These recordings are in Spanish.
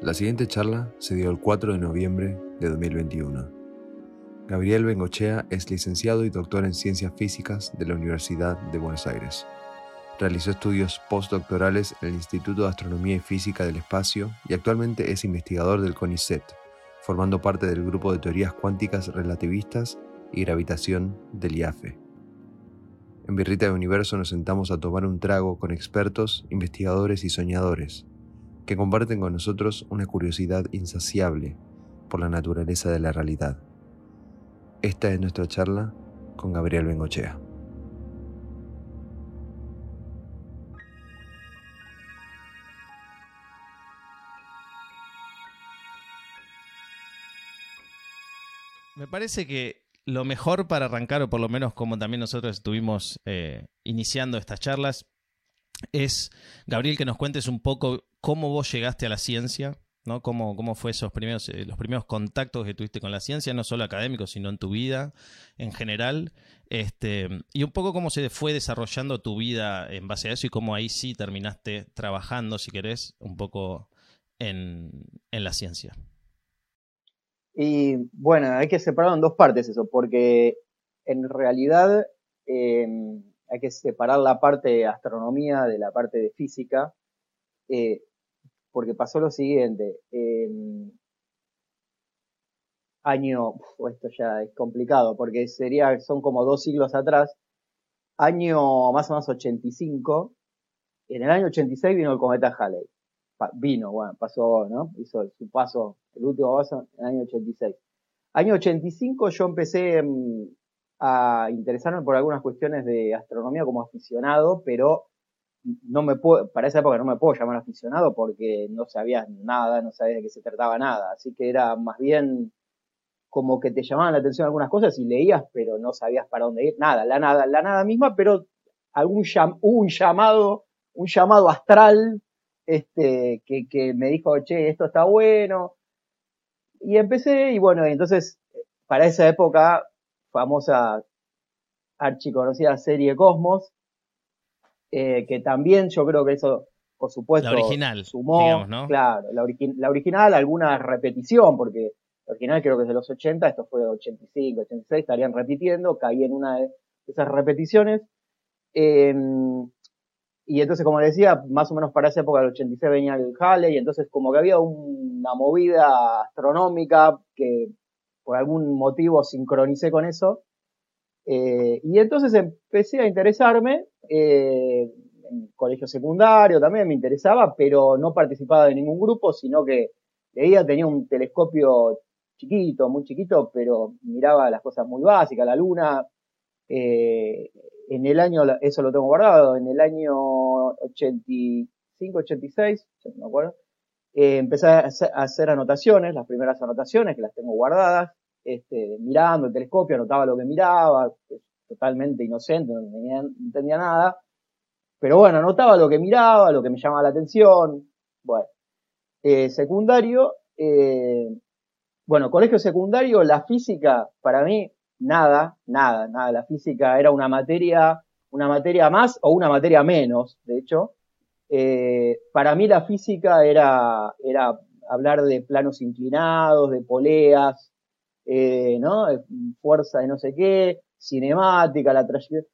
La siguiente charla se dio el 4 de noviembre de 2021. Gabriel Bengochea es licenciado y doctor en Ciencias Físicas de la Universidad de Buenos Aires. Realizó estudios postdoctorales en el Instituto de Astronomía y Física del Espacio y actualmente es investigador del CONICET, formando parte del grupo de teorías cuánticas relativistas y gravitación del IAFE. En Birrita de Universo nos sentamos a tomar un trago con expertos, investigadores y soñadores que comparten con nosotros una curiosidad insaciable por la naturaleza de la realidad. Esta es nuestra charla con Gabriel Bengochea. Me parece que lo mejor para arrancar, o por lo menos como también nosotros estuvimos eh, iniciando estas charlas, es, Gabriel, que nos cuentes un poco cómo vos llegaste a la ciencia, ¿no? Cómo, cómo fue esos primeros, eh, los primeros contactos que tuviste con la ciencia, no solo académicos, sino en tu vida en general. Este, y un poco cómo se fue desarrollando tu vida en base a eso y cómo ahí sí terminaste trabajando, si querés, un poco en, la ciencia. Y bueno, hay que separarlo en dos partes eso, porque en realidad em, hay que separar la parte de astronomía de la parte de física, eh, porque pasó lo siguiente. año, esto ya es complicado, porque sería, son como dos siglos atrás, año más o menos 85, en el año 86 vino el cometa Halley. vino, bueno, pasó, ¿no? Hizo su paso, el último paso en el año 86. Año 85 yo empecé mm, a interesarme por algunas cuestiones de astronomía como aficionado, pero no me puedo, para esa época no me puedo llamar aficionado porque no sabía nada, no sabía de qué se trataba nada. Así que era más bien como que te llamaban la atención algunas cosas y leías, pero no sabías para dónde ir. Nada, la nada, la nada misma, pero algún un llamado, un llamado astral, este, que, que me dijo, che, esto está bueno. Y empecé, y bueno, entonces, para esa época, famosa archiconocida serie Cosmos, eh, que también yo creo que eso, por supuesto, la original, sumó, claro, la, la, original, alguna repetición, porque la original creo que es de los 80, esto fue de 85, 86, estarían repitiendo, caí en una de esas repeticiones. Em, y entonces, como decía, más o menos para esa época del 86 venía el Halley, y entonces como que había una movida astronómica que por algún motivo sincronicé con eso. Eh, y entonces empecé a interesarme, eh, en colegio secundario también me interesaba, pero no participaba de ningún grupo, sino que leía, tenía un telescopio chiquito, muy chiquito, pero miraba las cosas muy básicas, la luna. Eh, en el año, eso lo tengo guardado, en el año 85, 86, no me acuerdo, empecé a hacer anotaciones, las primeras anotaciones que las tengo guardadas, este, mirando el telescopio, anotaba lo que miraba, totalmente inocente, no entendía, nada. Pero bueno, anotaba lo que miraba, lo que me llamaba la atención. Bueno, eh, secundario, eh, bueno, colegio secundario, la física, para mí, nada, nada, nada. La física era una materia, una materia más o una materia menos, de hecho. Eh, para mí la física era, era hablar de planos inclinados, de poleas, ¿no? Fuerza de no sé qué, cinemática, la trayectoria.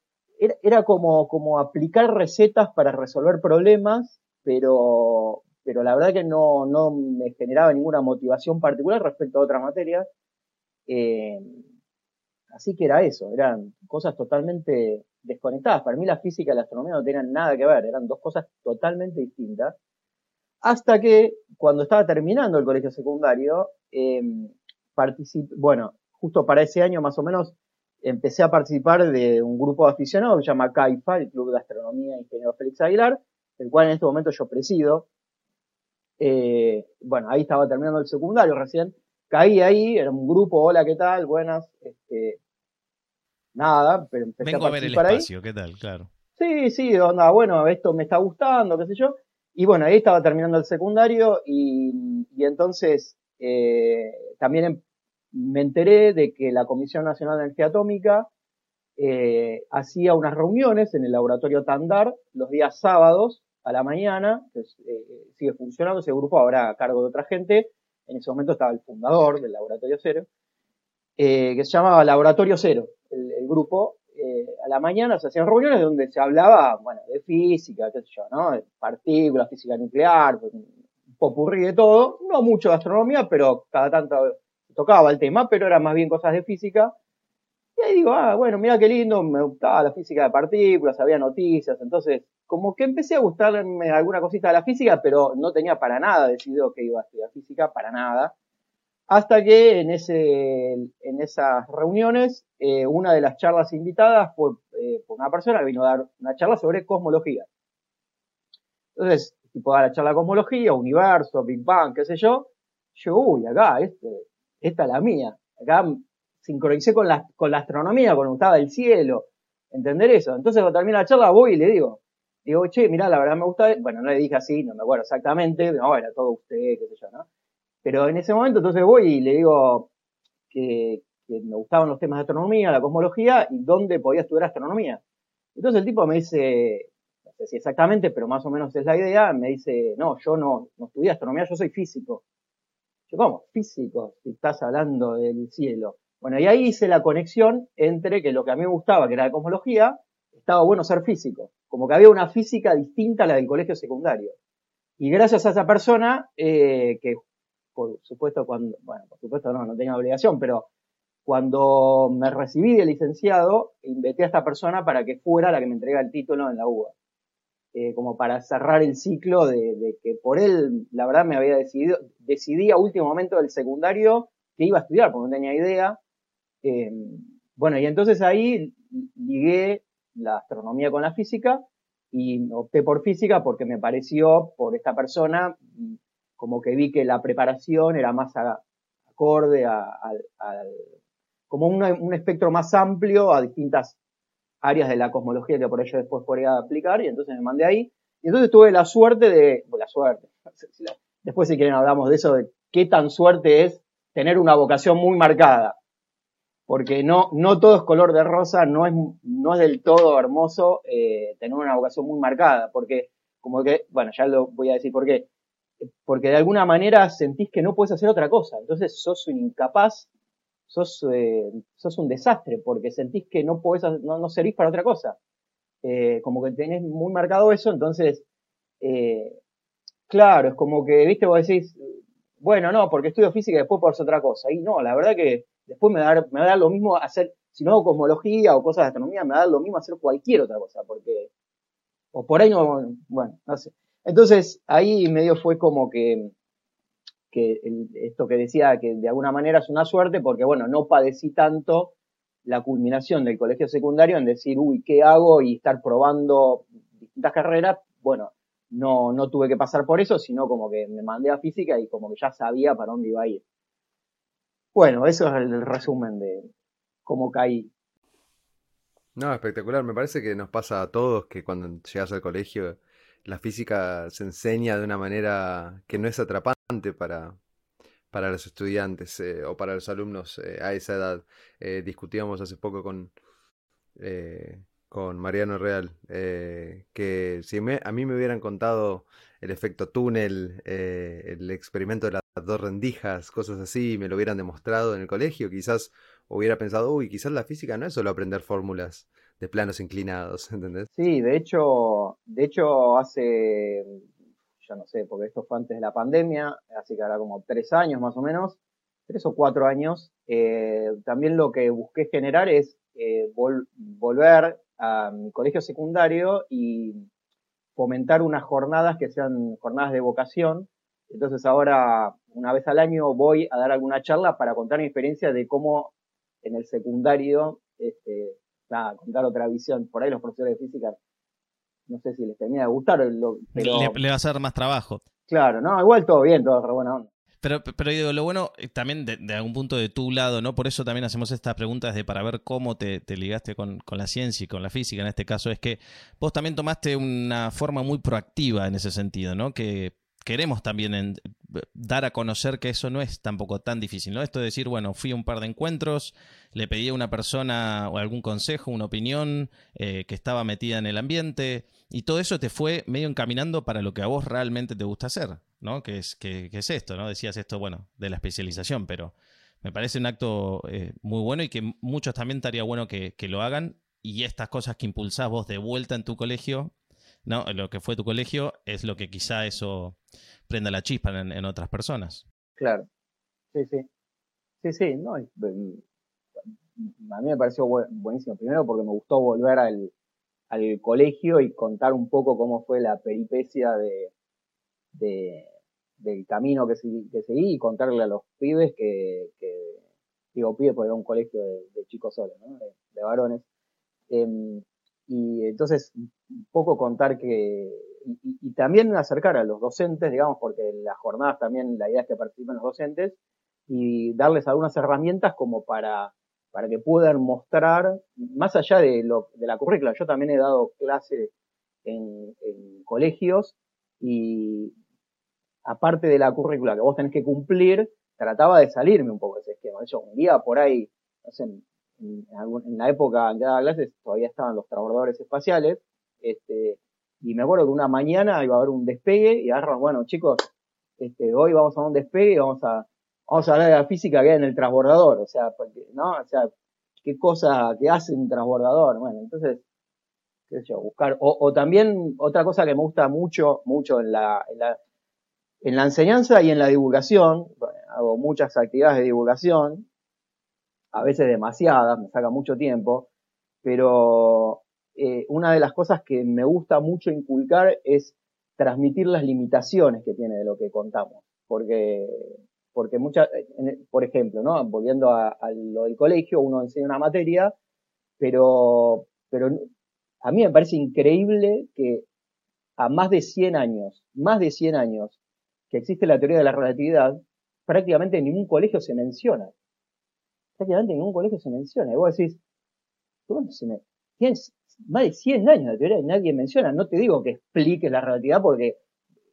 Era, como, como aplicar recetas para resolver problemas, pero, pero la verdad que no, no me generaba ninguna motivación particular respecto a otras materias. Eh, así que era eso, eran cosas totalmente desconectadas. Para mí la física y la astronomía no tenían nada que ver, eran dos cosas totalmente distintas. Hasta que cuando estaba terminando el colegio secundario, eh, bueno, justo para ese año más o menos empecé a participar de un grupo de aficionados que se llama CAIFA, el Club de Astronomía Ingeniero Félix Aguilar, el cual en este momento yo presido. Eh, bueno, ahí estaba terminando el secundario recién. Caí ahí, era un grupo, hola, ¿qué tal? Buenas, este, nada, pero empecé Vengo a, ver el espacio, ¿qué tal? Claro. Sí, sí, onda, bueno, esto me está gustando, qué sé yo. Y bueno, ahí estaba terminando el secundario y, y entonces eh, también em, me enteré de que la Comisión Nacional de Energía Atómica eh, hacía unas reuniones en el laboratorio Tandar los días sábados a la mañana, eh, sigue funcionando, ese grupo ahora a cargo de otra gente, en ese momento estaba el fundador del Laboratorio Cero, eh, que se llamaba Laboratorio Cero, el, grupo, eh, a la mañana se hacían reuniones donde se hablaba, bueno, de física, qué sé yo, ¿no? De partículas, física nuclear, un popurrí de todo, no mucho de astronomía, pero cada tanto tocaba el tema, pero eran más bien cosas de física. Y ahí digo, ah, bueno, mira qué lindo, me gustaba la física de partículas, había noticias, entonces como que empecé a gustarme alguna cosita de la física, pero no tenía para nada decidido que iba a estudiar física, para nada. Hasta que en, ese, en esas reuniones, eh, una de las charlas invitadas fue eh, una persona que vino a dar una charla sobre cosmología. Entonces, tipo dar la charla de cosmología, universo, Big Bang, qué sé yo. Yo, uy, acá, este, esta es la mía. Acá sincronicé con la, con la astronomía, con estaba del cielo. Entender eso. Entonces, cuando termina la charla, voy y le digo, digo, che, mirá, la verdad me gusta, bueno, no le dije así, no me acuerdo exactamente, no, era todo usted, qué sé yo, ¿no? Pero en ese momento entonces voy y le digo que, me gustaban los temas de astronomía, la cosmología y dónde podía estudiar astronomía. Entonces el tipo me dice, no sé si exactamente, pero más o menos es la idea, me dice, no, yo no, no estudié astronomía, yo soy físico. ¿Cómo? Físico, si estás hablando del cielo. Bueno, y ahí hice la conexión entre que lo que a mí me gustaba, que era la cosmología, estaba bueno ser físico. Como que había una física distinta a la del colegio secundario. Y gracias a esa persona, eh, que por supuesto cuando, bueno, por supuesto no, no tenía obligación, pero cuando me recibí de licenciado, invité a esta persona para que fuera la que me entrega el título en la UBA. Eh, como para cerrar el ciclo de, que por él, la verdad, me había decidido, decidí a último momento del secundario que iba a estudiar, porque no tenía idea. Eh, bueno, y entonces ahí ligué la astronomía con la física y opté por física porque me pareció, por esta persona, como que vi que la preparación era más acorde a, como un, espectro más amplio a distintas áreas de la cosmología que por ello después podría aplicar y entonces me mandé ahí y entonces tuve la suerte de, la suerte, después si quieren hablamos de eso, de qué tan suerte es tener una vocación muy marcada, porque no, no todo es color de rosa, no es, no es del todo hermoso eh, tener una vocación muy marcada, porque como que, bueno, ya lo voy a decir por qué, porque de alguna manera sentís que no puedes hacer otra cosa. Entonces sos incapaz, sos, eh, un desastre, porque sentís que no podés, no, no servís para otra cosa. Eh, como que tenés muy marcado eso, entonces, eh, claro, es como que, viste, vos decís, bueno, no, porque estudio física y después hacer otra cosa. Y no, la verdad que después me va me va a dar lo mismo hacer, si no hago cosmología o cosas de astronomía, me va a dar lo mismo hacer cualquier otra cosa, porque, o por ahí no, bueno, no sé. Entonces, ahí medio fue como que, que esto que decía que de alguna manera es una suerte porque, bueno, no padecí tanto la culminación del colegio secundario en decir, uy, ¿qué hago? y estar probando distintas carreras. Bueno, no, no tuve que pasar por eso, sino como que me mandé a física y como que ya sabía para dónde iba a ir. Bueno, eso es el resumen de cómo caí. No, espectacular. Me parece que nos pasa a todos que cuando llegas al colegio la física se enseña de una manera que no es atrapante para, para los estudiantes eh, o para los alumnos eh, a esa edad. Eh, discutíamos hace poco con, con Mariano Real que si a mí me hubieran contado el efecto túnel, el experimento de las dos rendijas, cosas así, me lo hubieran demostrado en el colegio, quizás hubiera pensado, uy, quizás la física no es solo aprender fórmulas de planos inclinados, ¿entendés? Sí, de hecho, de hecho hace, ya no sé, porque esto fue antes de la pandemia, así que ahora como tres años más o menos, tres o cuatro años, eh, también lo que busqué generar es eh, volver a mi colegio secundario y fomentar unas jornadas que sean jornadas de vocación. Entonces ahora, una vez al año, voy a dar alguna charla para contar mi experiencia de cómo en el secundario este, contar otra visión. Por ahí los profesores de física, no sé si les termina de gustar, pero... Le, va a hacer más trabajo. Claro, no, igual todo bien, todo re buena onda. Pero, pero digo, lo bueno eh, también de, algún punto de tu lado, ¿no? Por eso también hacemos estas preguntas de para ver cómo te, ligaste con, con, la ciencia y con la física en este caso, es que vos también tomaste una forma muy proactiva en ese sentido, ¿no? Que queremos también dar a conocer que eso no es tampoco tan difícil, ¿no? Esto de decir, bueno, fui a un par de encuentros, le pedí a una persona o algún consejo, una opinión eh, que estaba metida en el ambiente, y todo eso te fue medio encaminando para lo que a vos realmente te gusta hacer, ¿no? Que es, que, es esto, ¿no? Decías esto, bueno, de la especialización, pero me parece un acto eh, muy bueno y que muchos también estaría bueno que, que lo hagan, y estas cosas que impulsás vos de vuelta en tu colegio, ¿no? Lo que fue tu colegio es lo que quizá eso prenda la chispa en, otras personas. Claro, sí, sí. Sí, sí, no, a mí me pareció buenísimo. Primero porque me gustó volver al, al colegio y contar un poco cómo fue la peripecia de, de del camino que, seguí, que seguí y contarle a los pibes que, que digo pibes porque era un colegio de, chicos solos, ¿no? de, varones. Em, y entonces un poco contar que y, también acercar a los docentes, digamos, porque las jornadas también la idea es que participen los docentes y darles algunas herramientas como para, para que puedan mostrar, más allá de, lo, de la currícula, yo también he dado clases en, en colegios y aparte de la currícula que vos tenés que cumplir, trataba de salirme un poco de ese esquema. Yo un día por ahí, en, en, la época en que daba clases todavía estaban los transbordadores espaciales, este, y me acuerdo que una mañana iba a haber un despegue y agarran, bueno, chicos, este, hoy vamos a un despegue y vamos a, vamos a hablar de la física que hay en el transbordador, o sea, ¿no? O sea, qué cosa que hace un transbordador, bueno, entonces, qué sé yo, buscar, o, también otra cosa que me gusta mucho, mucho en la, en la enseñanza y en la divulgación, hago muchas actividades de divulgación, a veces demasiadas, me saca mucho tiempo, pero eh, una de las cosas que me gusta mucho inculcar es transmitir las limitaciones que tiene de lo que contamos. Porque, porque muchas, por ejemplo, ¿no? Volviendo a, lo del colegio, uno enseña una materia, pero, pero a mí me parece increíble que a más de 100 años, más de 100 años que existe la teoría de la relatividad, prácticamente en ningún colegio se menciona. Prácticamente en ningún colegio se menciona. Y vos decís, ¿cómo se me, tienes más de 100 años de teoría y nadie menciona. No te digo que explique la relatividad porque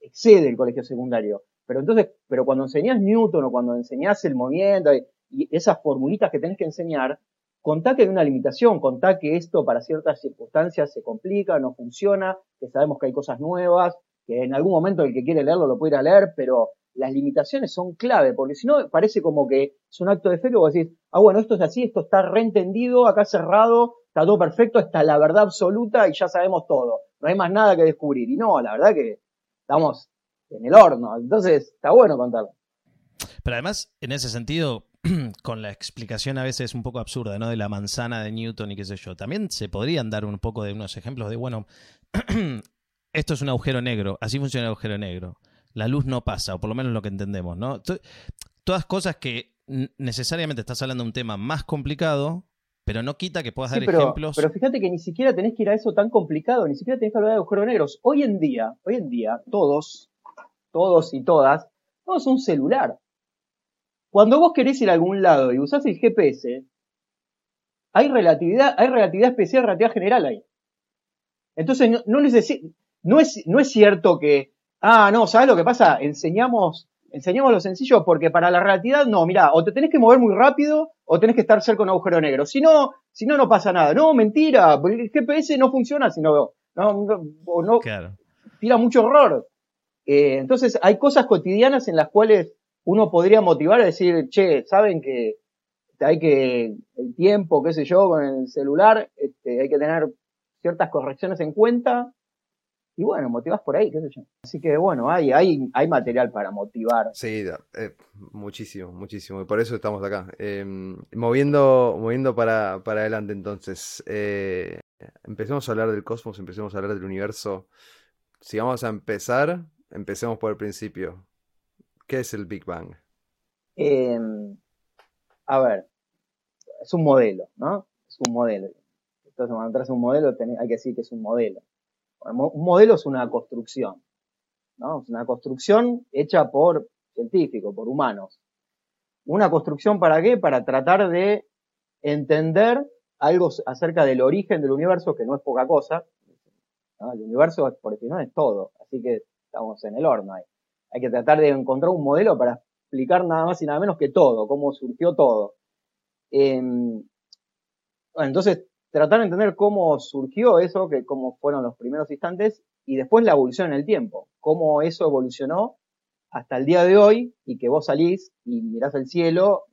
excede el colegio secundario. Pero entonces, pero cuando enseñás Newton o cuando enseñás el movimiento y, esas formulitas que tenés que enseñar, contá que hay una limitación, contá que esto para ciertas circunstancias se complica, no funciona, que sabemos que hay cosas nuevas, que en algún momento el que quiere leerlo lo puede ir a leer, pero las limitaciones son clave, porque si no parece como que es un acto de fe que vos decís, ah bueno, esto es así, esto está reentendido, acá cerrado, está todo perfecto, está la verdad absoluta y ya sabemos todo. No hay más nada que descubrir. Y no, la verdad que estamos en el horno. Entonces, está bueno contarlo. Pero además, en ese sentido, con la explicación a veces un poco absurda, ¿no? De la manzana de Newton y qué sé yo. También se podrían dar un poco de unos ejemplos de, bueno, esto es un agujero negro, así funciona el agujero negro. La luz no pasa, o por lo menos lo que entendemos, ¿no? Todas cosas que necesariamente estás hablando de un tema más complicado, pero no quita que puedas dar ejemplos. Pero fíjate que ni siquiera tenés que ir a eso tan complicado, ni siquiera tenés que hablar de agujeros negros. Hoy en día, hoy en día, todos, todos y todas, todos un celular. Cuando vos querés ir a algún lado y usás el GPS, hay relatividad, hay relatividad especial, relatividad general ahí. Entonces, no, no, no, es, no es cierto que, ah, no, ¿sabes lo que pasa? Enseñamos enseñemos lo sencillo porque para la realidad no, mira, o te tenés que mover muy rápido o tenés que estar cerca de un agujero negro. Si no, si no, no pasa nada. No, mentira, porque el GPS no funciona si no, no, no, tira mucho horror. Eh, entonces hay cosas cotidianas en las cuales uno podría motivar a decir, che, saben que hay que, el tiempo, qué sé yo, con el celular, este, hay que tener ciertas correcciones en cuenta y bueno, motivas por ahí, qué sé yo. Así que bueno, hay, hay, hay material para motivar. Sí, eh, muchísimo, muchísimo. Y por eso estamos acá. Em, moviendo moviendo para, adelante entonces. Eh, empecemos a hablar del cosmos, empecemos a hablar del universo. Si vamos a empezar, empecemos por el principio. ¿Qué es el Big Bang? Em, a ver, es un modelo, ¿no? Es un modelo. Entonces, cuando entras a un modelo, hay que decir que es un modelo. Un modelo es una construcción, ¿no? Es una construcción hecha por científicos, por humanos. ¿Una construcción para qué? Para tratar de entender algo acerca del origen del universo, que no es poca cosa. El universo, por no es todo, así que estamos en el horno ahí. hay que tratar de encontrar un modelo para explicar nada más y nada menos que todo, cómo surgió todo. Em, entonces, tratar de entender cómo surgió eso, que cómo fueron los primeros instantes, y después la evolución en el tiempo, cómo eso evolucionó hasta el día de hoy, y que vos salís y mirás el cielo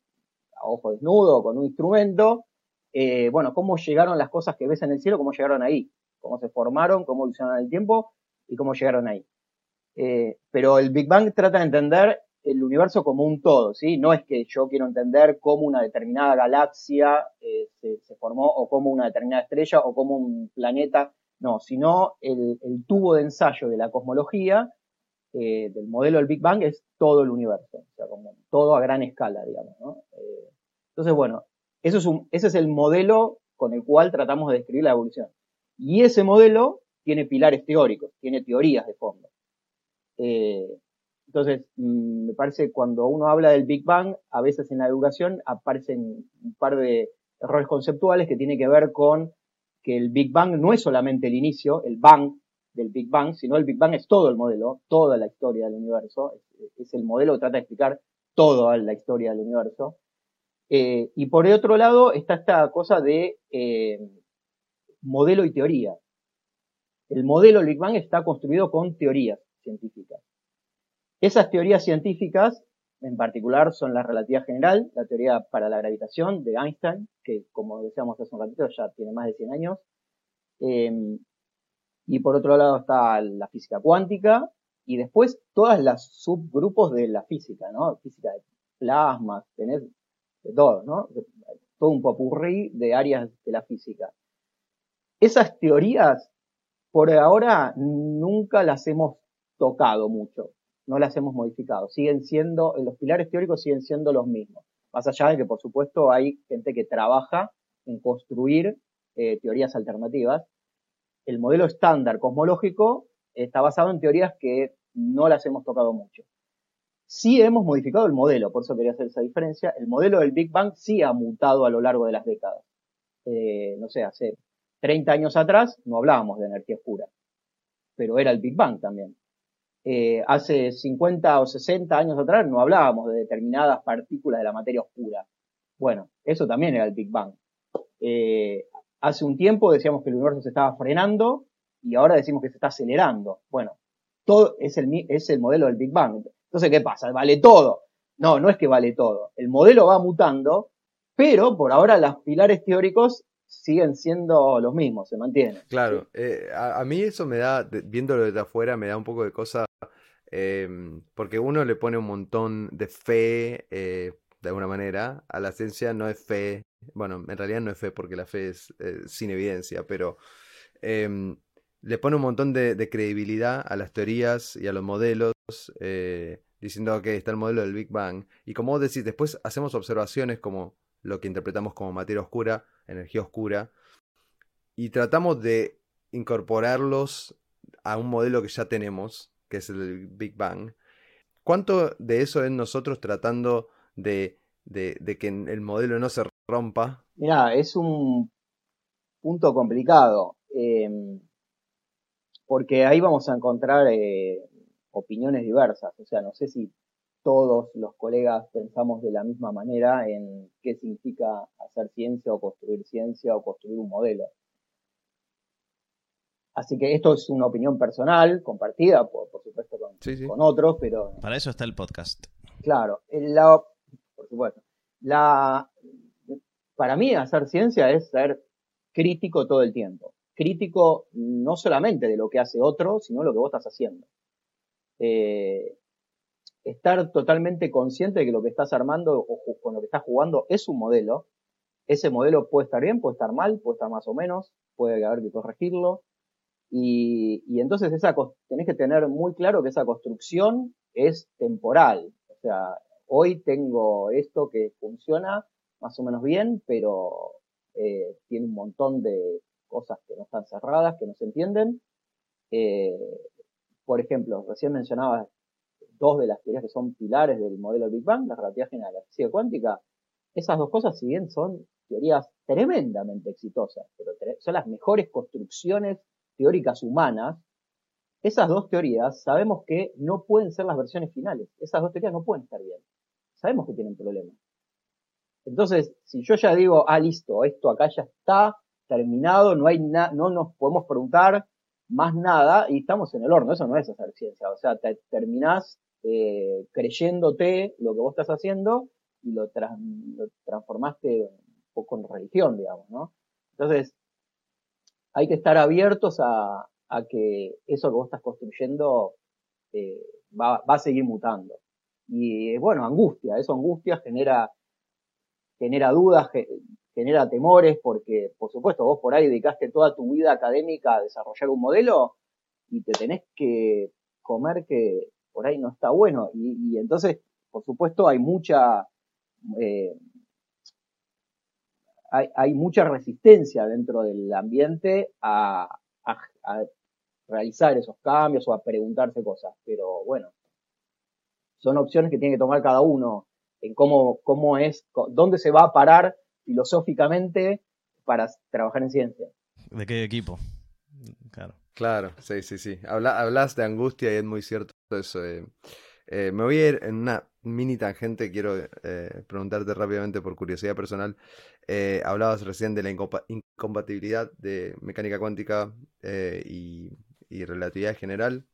a ojo desnudo, con un instrumento, eh, bueno, cómo llegaron las cosas que ves en el cielo, cómo llegaron ahí, cómo se formaron, cómo evolucionaron en el tiempo y cómo llegaron ahí. Eh, pero el Big Bang trata de entender el universo como un todo, ¿sí? No es que yo quiero entender cómo una determinada galaxia eh, se, formó o cómo una determinada estrella o cómo un planeta, no, sino el, tubo de ensayo de la cosmología eh, del modelo del Big Bang es todo el universo, o sea, como todo a gran escala, digamos. Eh, entonces, bueno, eso es ese es el modelo con el cual tratamos de describir la evolución. Y ese modelo tiene pilares teóricos, tiene teorías de fondo. Eh, entonces, mm, me parece cuando uno habla del Big Bang, a veces en la educación aparecen un par de errores conceptuales que tienen que ver con que el Big Bang no es solamente el inicio, el Bang del Big Bang, sino el Big Bang es todo el modelo, toda la historia del universo, es, el modelo que trata de explicar toda la historia del universo. Eh, y por el otro lado está esta cosa de eh, modelo y teoría. El modelo del Big Bang está construido con teorías científicas. Esas teorías científicas, en particular, son la relatividad general, la teoría para la gravitación de Einstein, que como decíamos hace un ratito ya tiene más de 100 años. Em, y por otro lado está la física cuántica y después todas las subgrupos de la física, ¿no? Física de plasmas, tenés de todo, ¿no? Todo un popurrí de áreas de la física. Esas teorías, por ahora, nunca las hemos tocado mucho no las hemos modificado. Siguen siendo, los pilares teóricos siguen siendo los mismos. Más allá de que, por supuesto, hay gente que trabaja en construir eh, teorías alternativas. El modelo estándar cosmológico está basado en teorías que no las hemos tocado mucho. Sí hemos modificado el modelo, por eso quería hacer esa diferencia. El modelo del Big Bang sí ha mutado a lo largo de las décadas. Eh, no sé, hace 30 años atrás no hablábamos de energía oscura, pero era el Big Bang también. Eh, hace 50 o 60 años atrás no hablábamos de determinadas partículas de la materia oscura. Bueno, eso también era el Big Bang. Eh, hace un tiempo decíamos que el universo se estaba frenando y ahora decimos que se está acelerando. Bueno, todo es el, es el modelo del Big Bang. Entonces, ¿qué pasa? ¿Vale todo? No, no es que vale todo. El modelo va mutando, pero por ahora los pilares teóricos siguen siendo los mismos, se mantienen. Claro, eh, a, mí eso me da, viéndolo desde afuera, me da un poco de cosa, em, porque uno le pone un montón de fe, eh, de alguna manera, a la ciencia no es fe, bueno, en realidad no es fe porque la fe es eh, sin evidencia, pero em, le pone un montón de, de, credibilidad a las teorías y a los modelos, diciendo que está el modelo del Big Bang, y como vos decís, después hacemos observaciones como lo que interpretamos como materia oscura, energía oscura, y tratamos de incorporarlos a un modelo que ya tenemos, que es el Big Bang. ¿Cuánto de eso es nosotros tratando de, que el modelo no se rompa? Mira, es un punto complicado, em, porque ahí vamos a encontrar eh, opiniones diversas. O sea, no sé si todos los colegas pensamos de la misma manera en qué significa hacer ciencia o construir ciencia o construir un modelo. Así que esto es una opinión personal, compartida, por, supuesto, con, otros, pero... Para eso está el podcast. Claro, la, por supuesto. La, para mí hacer ciencia es ser crítico todo el tiempo. Crítico no solamente de lo que hace otro, sino lo que vos estás haciendo. Eh, estar totalmente consciente de que lo que estás armando o con lo que estás jugando es un modelo. Ese modelo puede estar bien, puede estar mal, puede estar más o menos, puede haber que corregirlo. Y, y entonces esa, tenés que tener muy claro que esa construcción es temporal. O sea, hoy tengo esto que funciona más o menos bien, pero eh, tiene un montón de cosas que no están cerradas, que no se entienden. Eh, por ejemplo, recién mencionaba dos de las teorías que son pilares del modelo Big Bang, la relatividad general y la física cuántica, esas dos cosas, si bien son teorías tremendamente exitosas, pero son las mejores construcciones teóricas humanas, esas dos teorías sabemos que no pueden ser las versiones finales. Esas dos teorías no pueden estar bien. Sabemos que tienen problemas. Entonces, si yo ya digo, ah, listo, esto acá ya está terminado, no hay no nos podemos preguntar más nada y estamos en el horno. Eso no es hacer ciencia. O sea, te terminás eh, creyéndote lo que vos estás haciendo y lo, lo transformaste un poco en religión, digamos, ¿no? Entonces, hay que estar abiertos a, que eso que vos estás construyendo eh, va, va, a seguir mutando. Y bueno, angustia, eso angustia genera, genera dudas, genera temores, porque por supuesto vos por ahí dedicaste toda tu vida académica a desarrollar un modelo y te tenés que comer que por ahí no está bueno. Y, y entonces, por supuesto, hay mucha, eh, hay, hay, mucha resistencia dentro del ambiente a, a, a, realizar esos cambios o a preguntarse cosas. Pero bueno, son opciones que tiene que tomar cada uno en cómo, cómo es, dónde se va a parar filosóficamente para trabajar en ciencia. ¿De qué equipo? Claro. Claro, sí, sí, sí. Habla, hablas de angustia y es muy cierto eso. Eh. Eh, me voy a ir en una mini tangente, quiero eh, preguntarte rápidamente por curiosidad personal. Eh, hablabas recién de la incompatibilidad de mecánica cuántica eh, y, relatividad general.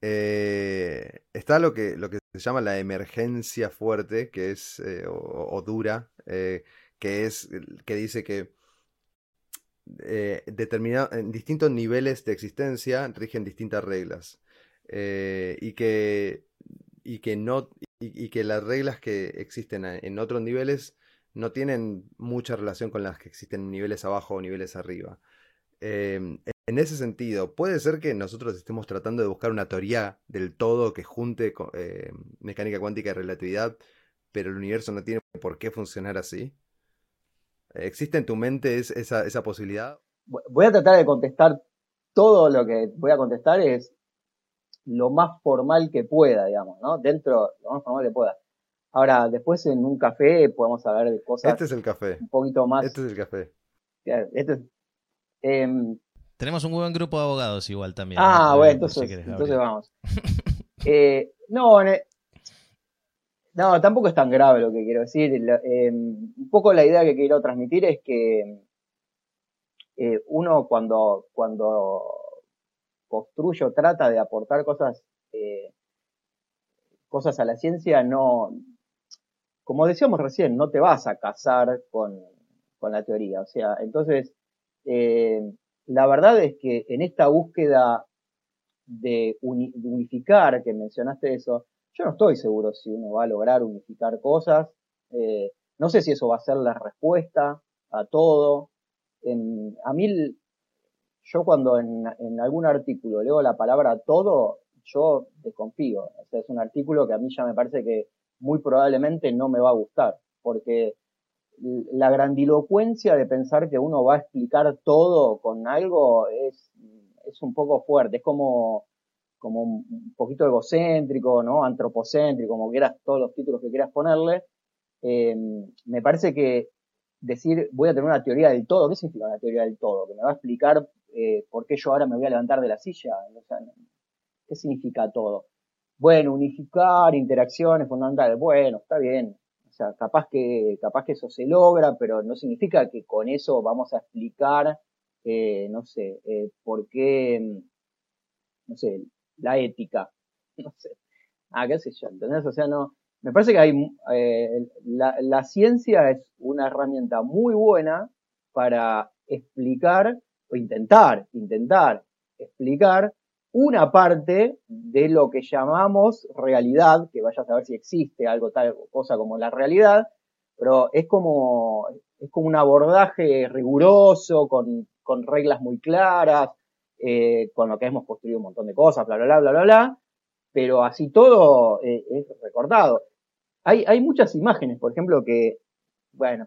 Eh, está lo que, lo que se llama la emergencia fuerte, que es, o, dura, que es, que dice que determinado, en distintos niveles de existencia rigen distintas reglas. Y que y que no y, que las reglas que existen en otros niveles no tienen mucha relación con las que existen en niveles abajo o niveles arriba. Em, en ese sentido, puede ser que nosotros estemos tratando de buscar una teoría del todo que junte eh, mecánica cuántica y relatividad, pero el universo no tiene por qué funcionar así. ¿Existe en tu mente esa, esa posibilidad? Voy a tratar de contestar todo lo que voy a contestar es lo más formal que pueda, digamos, ¿no? Dentro, lo más formal que pueda. Ahora, después en un café podemos hablar de cosas. Este es el café. Un poquito más. Este es el café. Este eh, Tenemos un buen grupo de abogados igual también. Ah, bueno, entonces, entonces vamos. eh, no, no, tampoco es tan grave lo que quiero decir. Eh, un poco la idea que quiero transmitir es que eh, uno cuando, cuando construye trata de aportar cosas, eh, cosas a la ciencia, no, como decíamos recién, no te vas a casar con, con la teoría. O sea, entonces, eh, la verdad es que en esta búsqueda de, unificar, que mencionaste eso, yo no estoy seguro si uno va a lograr unificar cosas. Eh, no sé si eso va a ser la respuesta a todo. A mí, yo cuando en, algún artículo leo la palabra todo, yo desconfío. O sea, es un artículo que a mí ya me parece que muy probablemente no me va a gustar, porque la grandilocuencia de pensar que uno va a explicar todo con algo es, es un poco fuerte, es como, como un poquito egocéntrico, ¿no? Antropocéntrico, como quieras, todos los títulos que quieras ponerle. Eh, me parece que decir voy a tener una teoría del todo, ¿qué significa una teoría del todo? Que me va a explicar eh, por qué yo ahora me voy a levantar de la silla. ¿Qué significa todo? bueno, unificar interacciones fundamentales, bueno, está bien. O sea, capaz que, capaz que eso se logra, pero no significa que con eso vamos a explicar, eh, no sé, eh, por qué, no sé, la ética. No sé. Ah, qué sé yo, ¿entendés? O sea, no, me parece que hay, la, la ciencia es una herramienta muy buena para explicar o intentar, intentar explicar una parte de lo que llamamos realidad, que vaya a saber si existe algo tal cosa como la realidad, pero es como, es como un abordaje riguroso, con, con reglas muy claras, eh, con lo que hemos construido un montón de cosas, bla, bla, bla, bla, bla, bla, pero así todo eh, es recordado. Hay, hay muchas imágenes, por ejemplo, que, bueno,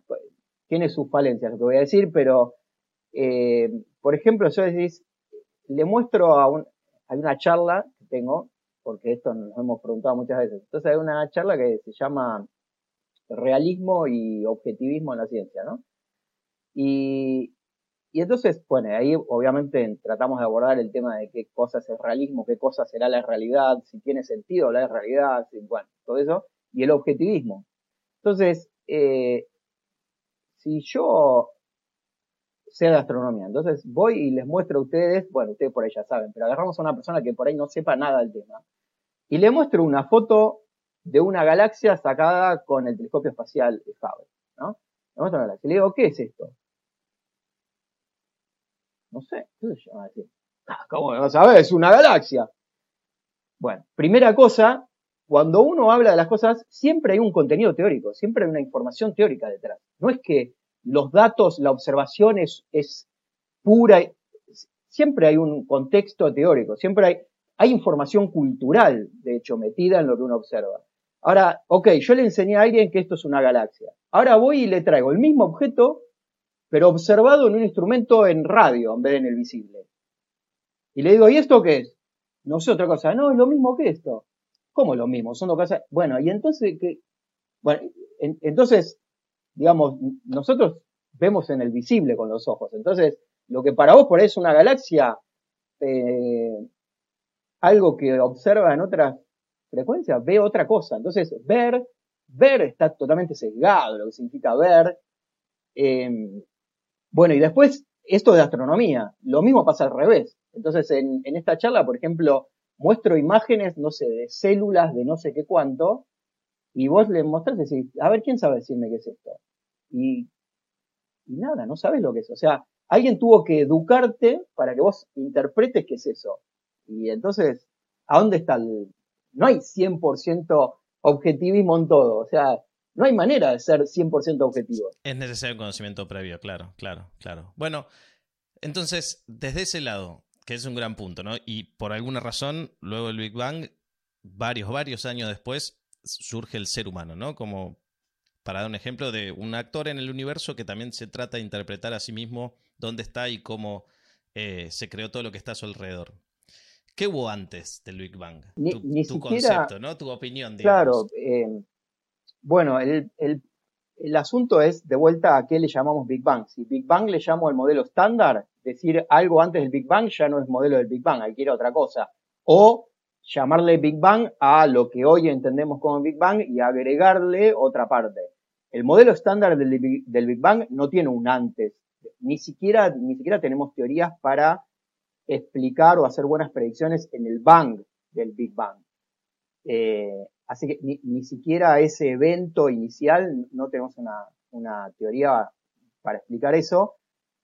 tiene sus falencias lo que voy a decir, pero, eh, por ejemplo, yo decís, le muestro a un, hay una charla que tengo, porque esto nos hemos preguntado muchas veces. Entonces hay una charla que se llama Realismo y Objetivismo en la Ciencia, ¿no? Y, entonces, bueno, ahí obviamente tratamos de abordar el tema de qué cosa es realismo, qué cosa será la realidad, si tiene sentido la realidad, bueno, todo eso, y el objetivismo. Entonces, eh, si yo sé de astronomía, entonces voy y les muestro a ustedes, bueno, ustedes por ahí ya saben, pero agarramos a una persona que por ahí no sepa nada del tema, y le muestro una foto de una galaxia sacada con el telescopio espacial Hubble, ¿no? Le muestro una galaxia. Y le digo, ¿qué es esto? No sé, ¿qué se llama así? Ah, ¿Cómo no sabes? Es una galaxia. Bueno, primera cosa, cuando uno habla de las cosas, siempre hay un contenido teórico, siempre hay una información teórica detrás. No es que los datos, la observación es, es pura, siempre hay un contexto teórico, siempre hay, hay información cultural, de hecho, metida en lo que uno observa. Ahora, ok, yo le enseñé a alguien que esto es una galaxia. Ahora voy y le traigo el mismo objeto pero observado en un instrumento en radio en vez de en el visible. Y le digo, ¿y esto qué es? No sé otra cosa. No, es lo mismo que esto. ¿Cómo lo mismo? Son dos cosas. Bueno, y entonces, ¿qué? Bueno, entonces, digamos, nosotros vemos en el visible con los ojos. Entonces, lo que para vos por ahí es una galaxia, eh, algo que observa en otras frecuencias, ve otra cosa. Entonces, ver, ver está totalmente sesgado, lo que significa ver. Eh, bueno, y después, esto de astronomía, lo mismo pasa al revés. Entonces, en, esta charla, por ejemplo, muestro imágenes, no sé, de células de no sé qué cuánto, y vos le mostrás y decís, a ver, ¿quién sabe decirme qué es esto? Y, y nada, no sabes lo que es. O sea, alguien tuvo que educarte para que vos interpretes qué es eso. Y entonces, ¿a dónde está el...? No hay 100% objetivismo en todo. O sea, no hay manera de ser 100% objetivo. Es necesario conocimiento previo, claro, claro, claro. Bueno, entonces, desde ese lado, que es un gran punto, ¿no? Y por alguna razón, luego del Big Bang, varios, varios años después, surge el ser humano, ¿no? Como para dar un ejemplo de un actor en el universo que también se trata de interpretar a sí mismo dónde está y cómo eh, se creó todo lo que está a su alrededor. ¿Qué hubo antes del Big Bang? tu, concepto, ¿no? Tu opinión, digamos. Claro, eh, bueno, el, el, el, asunto es de vuelta a qué le llamamos Big Bang. Si Big Bang le llamo el modelo estándar, decir algo antes del Big Bang ya no es modelo del Big Bang, hay que ir a otra cosa. O llamarle Big Bang a lo que hoy entendemos como Big Bang y agregarle otra parte. El modelo estándar del, Big Bang no tiene un antes. Ni siquiera, ni siquiera tenemos teorías para explicar o hacer buenas predicciones en el Bang del Big Bang. Eh, Así que ni, siquiera ese evento inicial no tenemos una, teoría para explicar eso.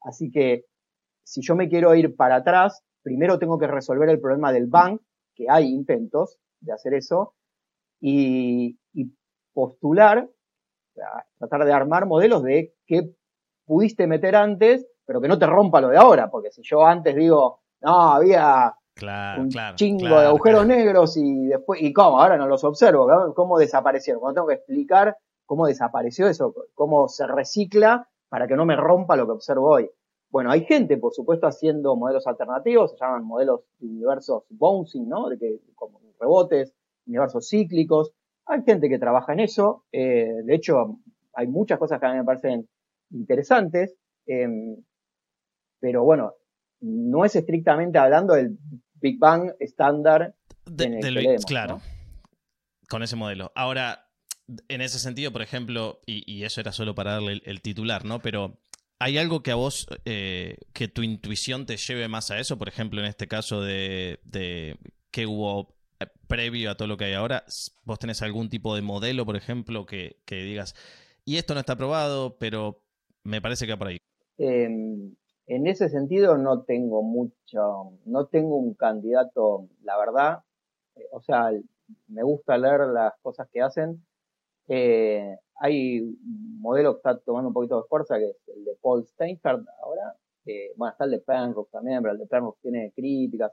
Así que si yo me quiero ir para atrás, primero tengo que resolver el problema del bank, que hay intentos de hacer eso, y, postular, tratar de armar modelos de qué pudiste meter antes, pero que no te rompa lo de ahora, porque si yo antes digo, no, había Claro, un claro, chingo de agujeros negros y después, ¿y cómo? Ahora no los observo, ¿cómo desaparecieron? Cuando tengo que explicar cómo desapareció eso, cómo se recicla para que no me rompa lo que observo hoy. Bueno, hay gente, por supuesto, haciendo modelos alternativos, se llaman modelos de universos bouncing, ¿no? De que, como rebotes, universos cíclicos. Hay gente que trabaja en eso. Eh, de hecho, hay muchas cosas que a mí me parecen interesantes. Em, pero bueno, no es estrictamente hablando del Big Bang estándar. claro, con ese modelo. Ahora, en ese sentido, por ejemplo, y, eso era solo para darle el, titular, ¿no? Pero ¿hay algo que a vos, eh, que tu intuición te lleve más a eso? Por ejemplo, en este caso de, de que hubo eh, previo a todo lo que hay ahora, vos tenés algún tipo de modelo, por ejemplo, que, digas, y esto no está probado, pero me parece que va por ahí. Eh, en ese sentido no tengo mucho, no tengo un candidato, la verdad, eh, o sea, me gusta leer las cosas que hacen. Eh, hay un modelo que está tomando un poquito de fuerza, que es el de Paul Steinhardt ahora. Eh, bueno, está el de Penrose también, pero el de Penrose tiene críticas.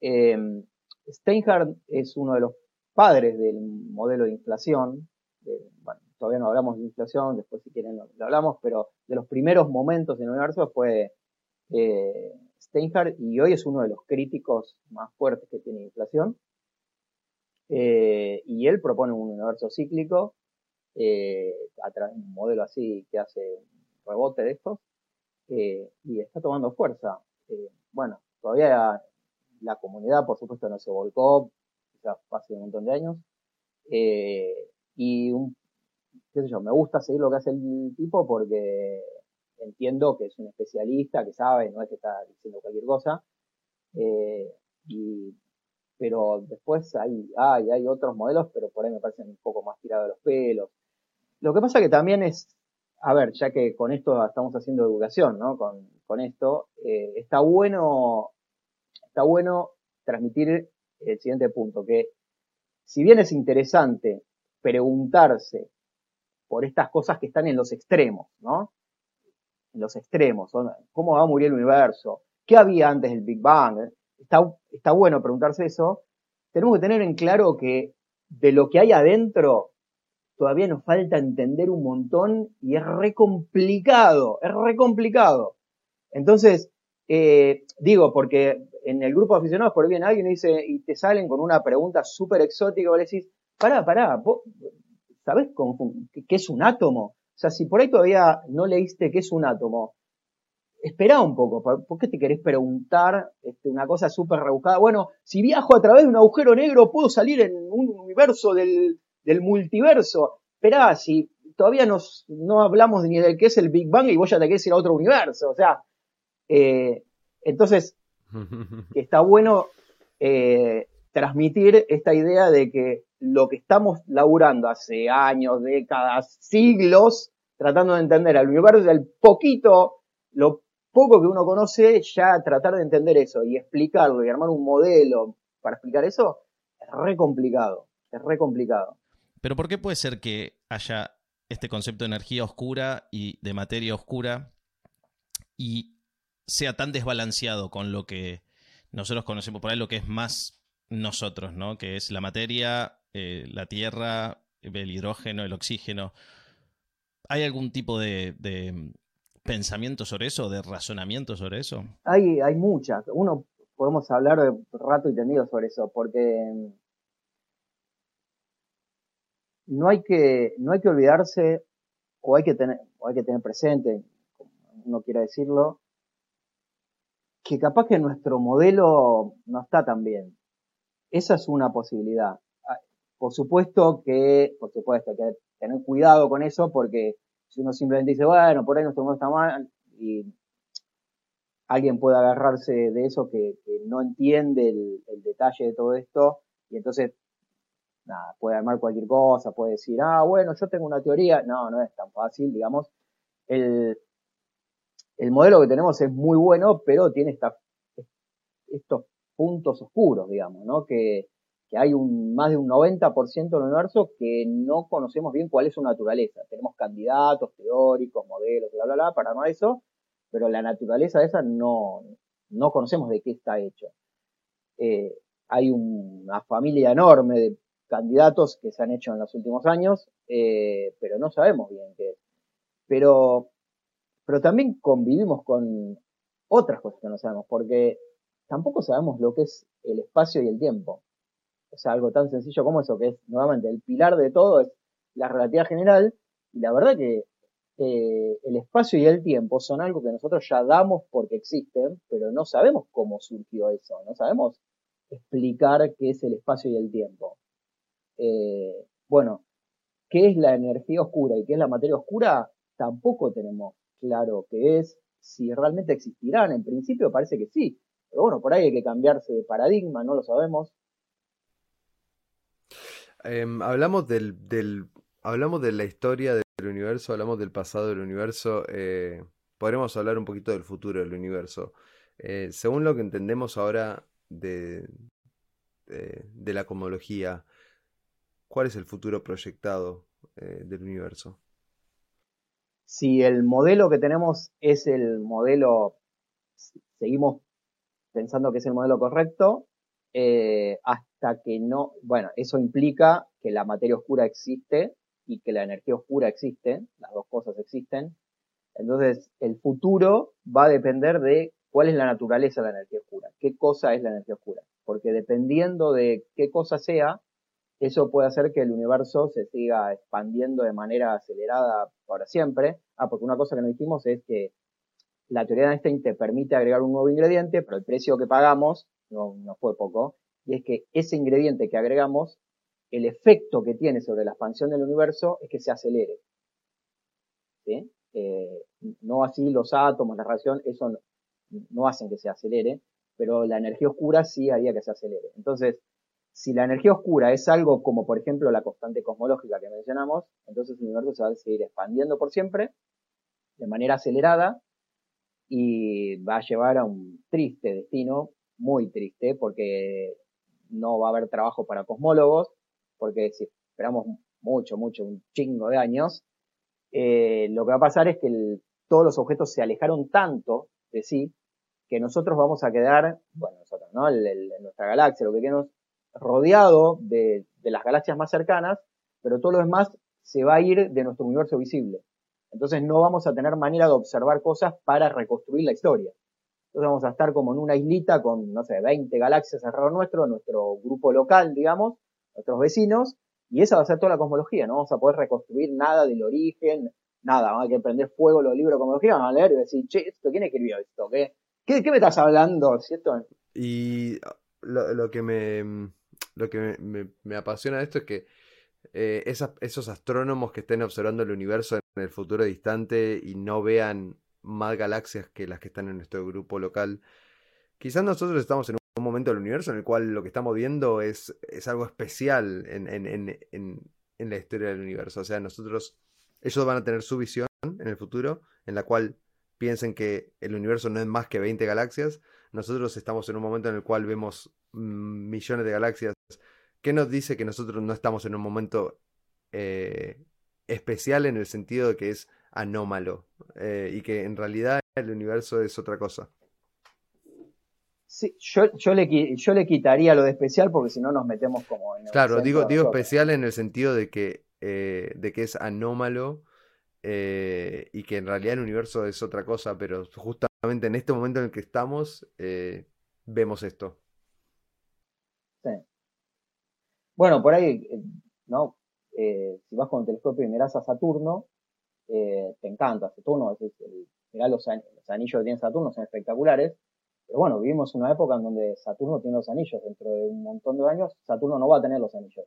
Eh, Steinhardt es uno de los padres del modelo de inflación. bueno, todavía no hablamos de inflación, después si quieren lo, hablamos, pero de los primeros momentos en el universo fue eh, Steinhardt y hoy es uno de los críticos más fuertes que tiene inflación. Eh, y él propone un universo cíclico eh, a través de un modelo así que hace rebote de estos. eh, y está tomando fuerza. Bueno, todavía la comunidad, por supuesto, no se volcó, quizás hace un montón de años, y qué sé yo, me gusta seguir lo que hace el tipo porque entiendo que es un especialista, que sabe, no es que está diciendo cualquier cosa, y pero después hay, hay, hay otros modelos, pero por ahí me parecen un poco más tirados los pelos. Lo que pasa que también es, a ver, ya que con esto estamos haciendo educación, ¿no? Con, con esto, eh, está bueno, está bueno transmitir el siguiente punto, que si bien es interesante preguntarse por estas cosas que están en los extremos, ¿no? En los extremos, ¿cómo va a morir el universo? ¿Qué había antes del Big Bang? Está, está bueno preguntarse eso, tenemos que tener en claro que de lo que hay adentro todavía nos falta entender un montón y es re complicado, es re complicado. Entonces, eh, digo, porque en el grupo de aficionados por bien alguien dice y te salen con una pregunta súper exótica, vos le decís, pará, pará, ¿vos ¿sabés qué es un átomo? O sea, si por ahí todavía no leíste qué es un átomo, espera un poco, ¿por qué te querés preguntar este, una cosa súper rebuscada? Bueno, si viajo a través de un agujero negro, puedo salir en un universo del, del multiverso. Esperá, si todavía nos, no hablamos ni de qué es el Big Bang y vos ya te querés ir a otro universo. O sea, eh, entonces, está bueno eh, transmitir esta idea de que lo que estamos laburando hace años, décadas, siglos, tratando de entender al universo, el poquito, lo poco que uno conoce, ya tratar de entender eso y explicarlo y armar un modelo para explicar eso, es re complicado, es re complicado. Pero ¿por qué puede ser que haya este concepto de energía oscura y de materia oscura y sea tan desbalanceado con lo que nosotros conocemos por ahí, lo que es más nosotros, ¿no? Que es la materia, eh, la tierra, el hidrógeno, el oxígeno. ¿Hay algún tipo de pensamiento sobre eso, de razonamiento sobre eso? Hay, hay muchas. Uno podemos hablar de rato y tendido sobre eso, porque no hay que, no hay que olvidarse, o hay que tener, o hay que tener presente, uno quiera decirlo, que capaz que nuestro modelo no está tan bien. Esa es una posibilidad. Ah, por supuesto que, por supuesto, hay que tener cuidado con eso porque si uno simplemente dice, bueno, por ahí nuestro modelo está mal, y alguien puede agarrarse de eso que, no entiende el, detalle de todo esto, y entonces, nada, puede armar cualquier cosa, puede decir, ah, bueno, yo tengo una teoría. No, no es tan fácil, digamos. El, el modelo que tenemos es muy bueno, pero tiene estos puntos oscuros, digamos, ¿no? Que, que hay un, más de un 90% del universo que no conocemos bien cuál es su naturaleza. Tenemos candidatos, teóricos, modelos, bla, bla, bla, para armar eso, pero la naturaleza esa no, no conocemos de qué está hecho. Eh, hay una familia enorme de candidatos que se han hecho en los últimos años, eh, pero no sabemos bien qué es. Pero, pero también convivimos con otras cosas que no sabemos, porque tampoco sabemos lo que es el espacio y el tiempo. O sea, algo tan sencillo como eso, que es nuevamente el pilar de todo es la relatividad general. Y la verdad que eh, el espacio y el tiempo son algo que nosotros ya damos porque existen, pero no sabemos cómo surgió eso, no sabemos explicar qué es el espacio y el tiempo. Eh, bueno, ¿qué es la energía oscura y qué es la materia oscura? Tampoco tenemos claro qué es, si realmente existirán. En principio parece que sí, pero bueno, por ahí hay que cambiarse de paradigma, no lo sabemos. Em, hablamos del, hablamos de la historia del universo, hablamos del pasado del universo. Eh, podremos hablar un poquito del futuro del universo. Eh, según lo que entendemos ahora de, de, la cosmología, ¿cuál es el futuro proyectado eh, del universo? Si el modelo que tenemos es el modelo, seguimos pensando que es el modelo correcto, hasta hasta que no, bueno, eso implica que la materia oscura existe y que la energía oscura existe, las dos cosas existen. Entonces, el futuro va a depender de cuál es la naturaleza de la energía oscura, qué cosa es la energía oscura, porque dependiendo de qué cosa sea, eso puede hacer que el universo se siga expandiendo de manera acelerada para siempre. Ah, porque una cosa que no dijimos es que la teoría de Einstein te permite agregar un nuevo ingrediente, pero el precio que pagamos no, no fue poco, y es que ese ingrediente que agregamos, el efecto que tiene sobre la expansión del universo es que se acelere. ¿Sí? Eh, no así los átomos, la radiación, eso no, no, hacen que se acelere, pero la energía oscura sí haría que se acelere. Entonces, si la energía oscura es algo como, por ejemplo, la constante cosmológica que mencionamos, entonces el universo se va a seguir expandiendo por siempre, de manera acelerada, y va a llevar a un triste destino, muy triste, porque no va a haber trabajo para cosmólogos, porque si esperamos mucho, mucho, un chingo de años, eh, lo que va a pasar es que todos los objetos se alejaron tanto de sí que nosotros vamos a quedar, bueno, nosotros, ¿no? El, nuestra galaxia, lo que queremos, rodeado de, de las galaxias más cercanas, pero todo lo demás se va a ir de nuestro universo visible. Entonces no vamos a tener manera de observar cosas para reconstruir la historia. Entonces vamos a estar como en una islita con, no sé, 20 galaxias alrededor nuestro, nuestro grupo local, digamos, nuestros vecinos, y esa va a ser toda la cosmología, no vamos a poder reconstruir nada del origen, nada, vamos a que prender fuego los libros de cosmología, vamos a leer y decir, che, esto, ¿quién escribió esto? ¿Qué, qué, me estás hablando? ¿Cierto? Y lo, que me lo que me, me, apasiona de esto es que eh, esos astrónomos que estén observando el universo en el futuro distante y no vean más galaxias que las que están en nuestro grupo local, quizás nosotros estamos en un momento del universo en el cual lo que estamos viendo es, es algo especial en, en, en, en, la historia del universo. O sea, nosotros, ellos van a tener su visión en el futuro, en la cual piensen que el universo no es más que 20 galaxias. Nosotros estamos en un momento en el cual vemos mm, millones de galaxias. ¿Qué nos dice que nosotros no estamos en un momento eh, especial en el sentido de que es anómalo eh, y que en realidad el universo es otra cosa? Sí, yo, yo, le, yo le quitaría lo de especial porque si no nos metemos como en... Claro, digo, digo especial en el sentido de que, eh, de que es anómalo eh, y que en realidad el universo es otra cosa, pero justamente en este momento en el que estamos vemos esto. Sí. Bueno, por ahí, ¿no? Si vas con el telescopio y miras a Saturno, te encanta Saturno, el, mirá los, los anillos que tiene Saturno, son espectaculares, pero bueno, vivimos una época en donde Saturno tiene los anillos. Dentro de un montón de años, Saturno no va a tener los anillos.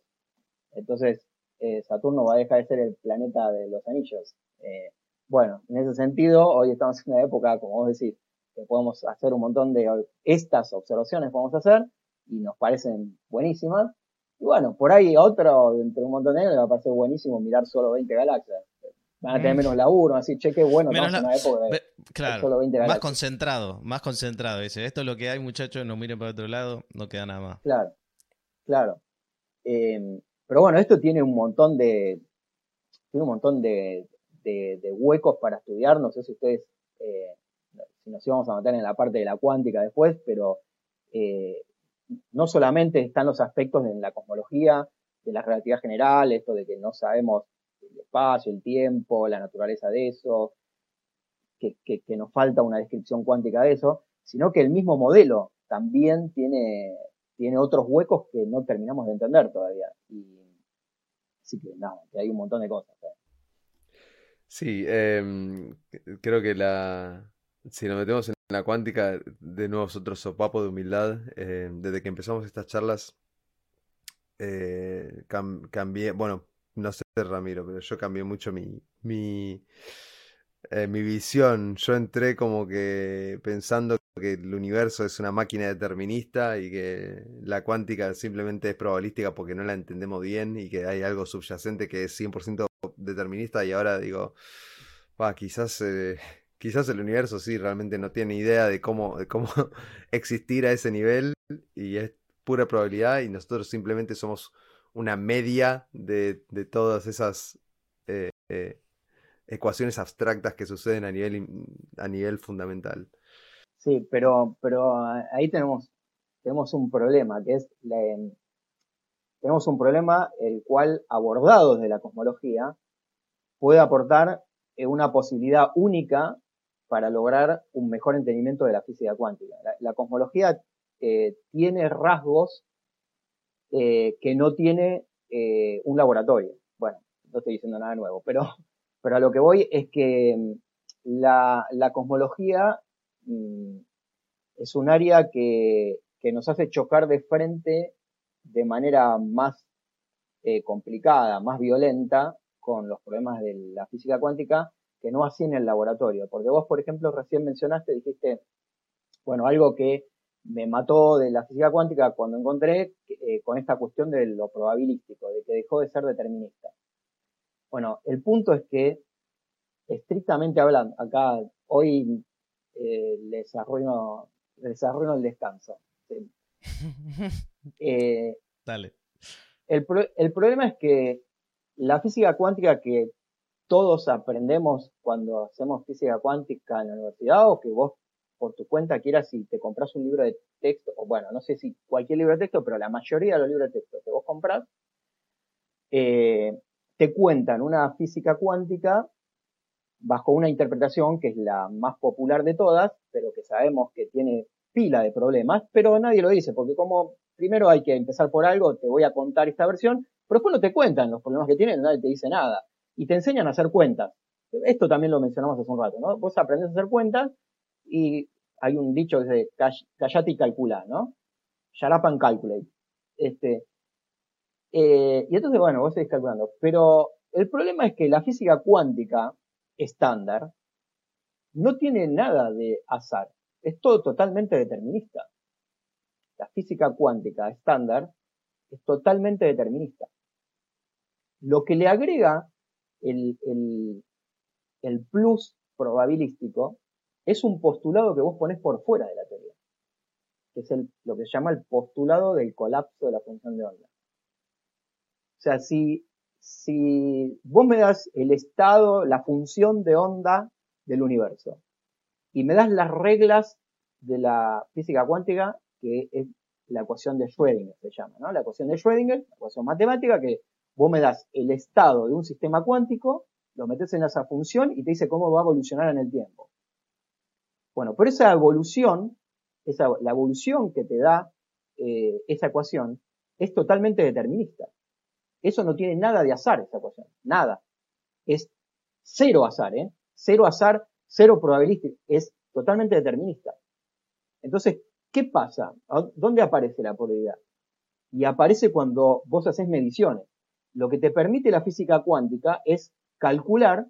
Entonces, eh, Saturno va a dejar de ser el planeta de los anillos. Eh, bueno, en ese sentido, hoy estamos en una época, como vos decís, que podemos hacer un montón de estas observaciones, podemos hacer, y nos parecen buenísimas. Y bueno, por ahí otro, entre un montón de años, le va a parecer buenísimo mirar solo 20 galaxias van a tener menos laburo, así, cheque, bueno, estamos la... en una época de, claro, solo 20 Más concentrado, más concentrado, dice, esto es lo que hay, muchachos, no miren para otro lado, no queda nada más. Claro, claro. Eh, pero bueno, esto tiene un montón de, tiene un montón de, de, de huecos para estudiar, no sé si ustedes, eh, si nos íbamos a meter en la parte de la cuántica después, pero eh, no solamente están los aspectos en la cosmología, de la relatividad general, esto de que no sabemos el espacio, el tiempo, la naturaleza de eso, que, nos falta una descripción cuántica de eso, sino que el mismo modelo también tiene, tiene otros huecos que no terminamos de entender todavía. Y, así que nada, que hay un montón de cosas. ¿eh? Sí, eh, creo que la, si nos metemos en la cuántica, de nuevo es otro sopapo de humildad. Eh, desde que empezamos estas charlas, eh, cam cambié, bueno, no sé Ramiro, pero yo cambié mucho mi, mi, eh, mi visión. Yo entré como que pensando que el universo es una máquina determinista y que la cuántica simplemente es probabilística porque no la entendemos bien y que hay algo subyacente que es 100% determinista y ahora digo, bah, quizás... Eh, quizás el universo sí realmente no tiene idea de cómo, de cómo existir a ese nivel y es pura probabilidad y nosotros simplemente somos una media de, todas esas eh, eh, ecuaciones abstractas que suceden a nivel, a nivel fundamental. Sí, pero, pero ahí tenemos, tenemos un problema, que es la, tenemos un problema el cual abordado desde la cosmología puede aportar eh, una posibilidad única para lograr un mejor entendimiento de la física cuántica. La, cosmología tiene rasgos eh, que no tiene eh, un laboratorio. Bueno, no estoy diciendo nada nuevo, pero, pero a lo que voy es que mm, la, cosmología mm, es un área que, nos hace chocar de frente de manera más eh, complicada, más violenta con los problemas de la física cuántica que no así en el laboratorio. Porque vos, por ejemplo, recién mencionaste, dijiste, bueno, algo que me mató de la física cuántica cuando encontré eh, con esta cuestión de lo probabilístico, de que dejó de ser determinista. Bueno, el punto es que, estrictamente hablando, acá hoy eh, les, arruino, les arruino el descanso. Eh, Dale. El, el problema es que la física cuántica que todos aprendemos cuando hacemos física cuántica en la universidad o que vos por tu cuenta quieras si te compras un libro de texto, o bueno, no sé si cualquier libro de texto, pero la mayoría de los libros de texto que vos compras, eh, te cuentan una física cuántica bajo una interpretación que es la más popular de todas, pero que sabemos que tiene pila de problemas, pero nadie lo dice, porque como primero hay que empezar por algo, te voy a contar esta versión, pero después no te cuentan los problemas que tienen, nadie te dice nada, y te enseñan a hacer cuentas. Esto también lo mencionamos hace un rato, ¿no? Vos aprendes a hacer cuentas y hay un dicho que dice, callate y calcula, ¿no? And calculate. Este, eh, y entonces, bueno, vos seguís calculando. Pero el problema es que la física cuántica estándar no tiene nada de azar. Es todo totalmente determinista. La física cuántica estándar es totalmente determinista. Lo que le agrega el, el, el plus probabilístico es un postulado que vos pones por fuera de la teoría, que es lo que se llama el postulado del colapso de la función de onda. O sea, si, si vos me das el estado, la función de onda del universo, y me das las reglas de la física cuántica, que es la ecuación de Schrödinger, se llama, ¿no? La ecuación de Schrödinger, la ecuación matemática, que vos me das el estado de un sistema cuántico, lo metes en esa función y te dice cómo va a evolucionar en el tiempo. Bueno, pero esa evolución, esa, la evolución que te da eh, esa ecuación es totalmente determinista. Eso no tiene nada de azar, esa ecuación. Nada. Es cero azar, ¿eh? Cero azar, cero probabilístico. Es totalmente determinista. Entonces, ¿qué pasa? ¿Dónde aparece la probabilidad? Y aparece cuando vos haces mediciones. Lo que te permite la física cuántica es calcular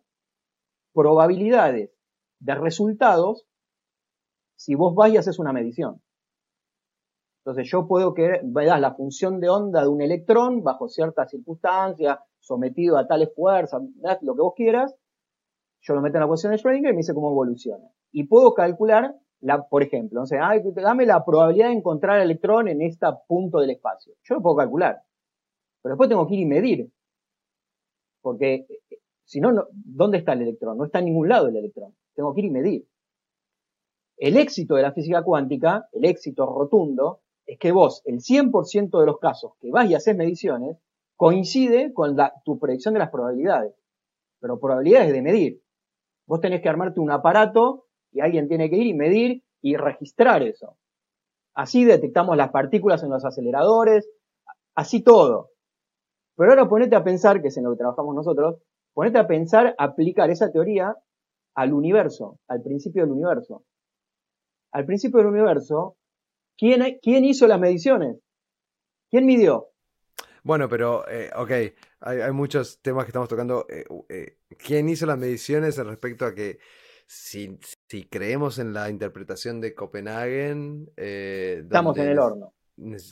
probabilidades de resultados si vos vas y haces una medición. Entonces yo puedo que veas la función de onda de un electrón bajo ciertas circunstancias, sometido a tales fuerzas, lo que vos quieras, yo lo meto en la ecuación de Schrödinger y me dice cómo evoluciona. Y puedo calcular, la, por ejemplo, o dame la probabilidad de encontrar el electrón en este punto del espacio. Yo lo puedo calcular. Pero después tengo que ir y medir. Porque eh, si no, ¿dónde está el electrón? No está en ningún lado el electrón. Tengo que ir y medir. El éxito de la física cuántica, el éxito rotundo, es que vos, el 100% de los casos que vas y haces mediciones, coincide con tu predicción de las probabilidades. Pero probabilidades de medir. Vos tenés que armarte un aparato y alguien tiene que ir y medir y registrar eso. Así detectamos las partículas en los aceleradores, así todo. Pero ahora ponete a pensar, que es en lo que trabajamos nosotros, ponete a pensar aplicar esa teoría al universo, al principio del universo al principio del universo, ¿quién, quién hizo las mediciones? ¿Quién midió? Bueno, pero, eh, ok, hay, muchos temas que estamos tocando. Eh, eh, ¿Quién hizo las mediciones respecto a que si, si creemos en la interpretación de Copenhagen... Estamos en el horno.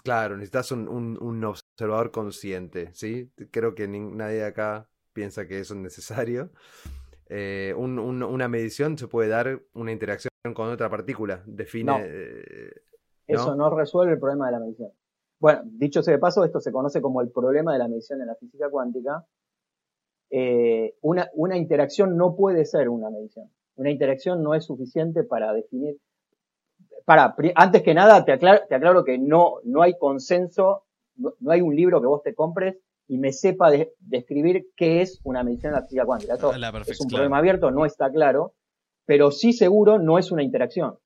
Claro, necesitas un, un, observador consciente, ¿sí? Creo que nadie acá piensa que eso es necesario. una medición se puede dar una interacción con otra partícula. Define. Eh, Eso no resuelve el problema de la medición. Bueno, dicho sea de paso, esto se conoce como el problema de la medición en la física cuántica. Eh, una, una interacción no puede ser una medición. Una interacción no es suficiente para definir. Para, antes que nada, te aclaro, te aclaro que no, no hay consenso, no, hay un libro que vos te compres y me sepa describir qué es una medición en la física cuántica. Eso es un problema abierto, no está claro pero sí seguro no es una interacción.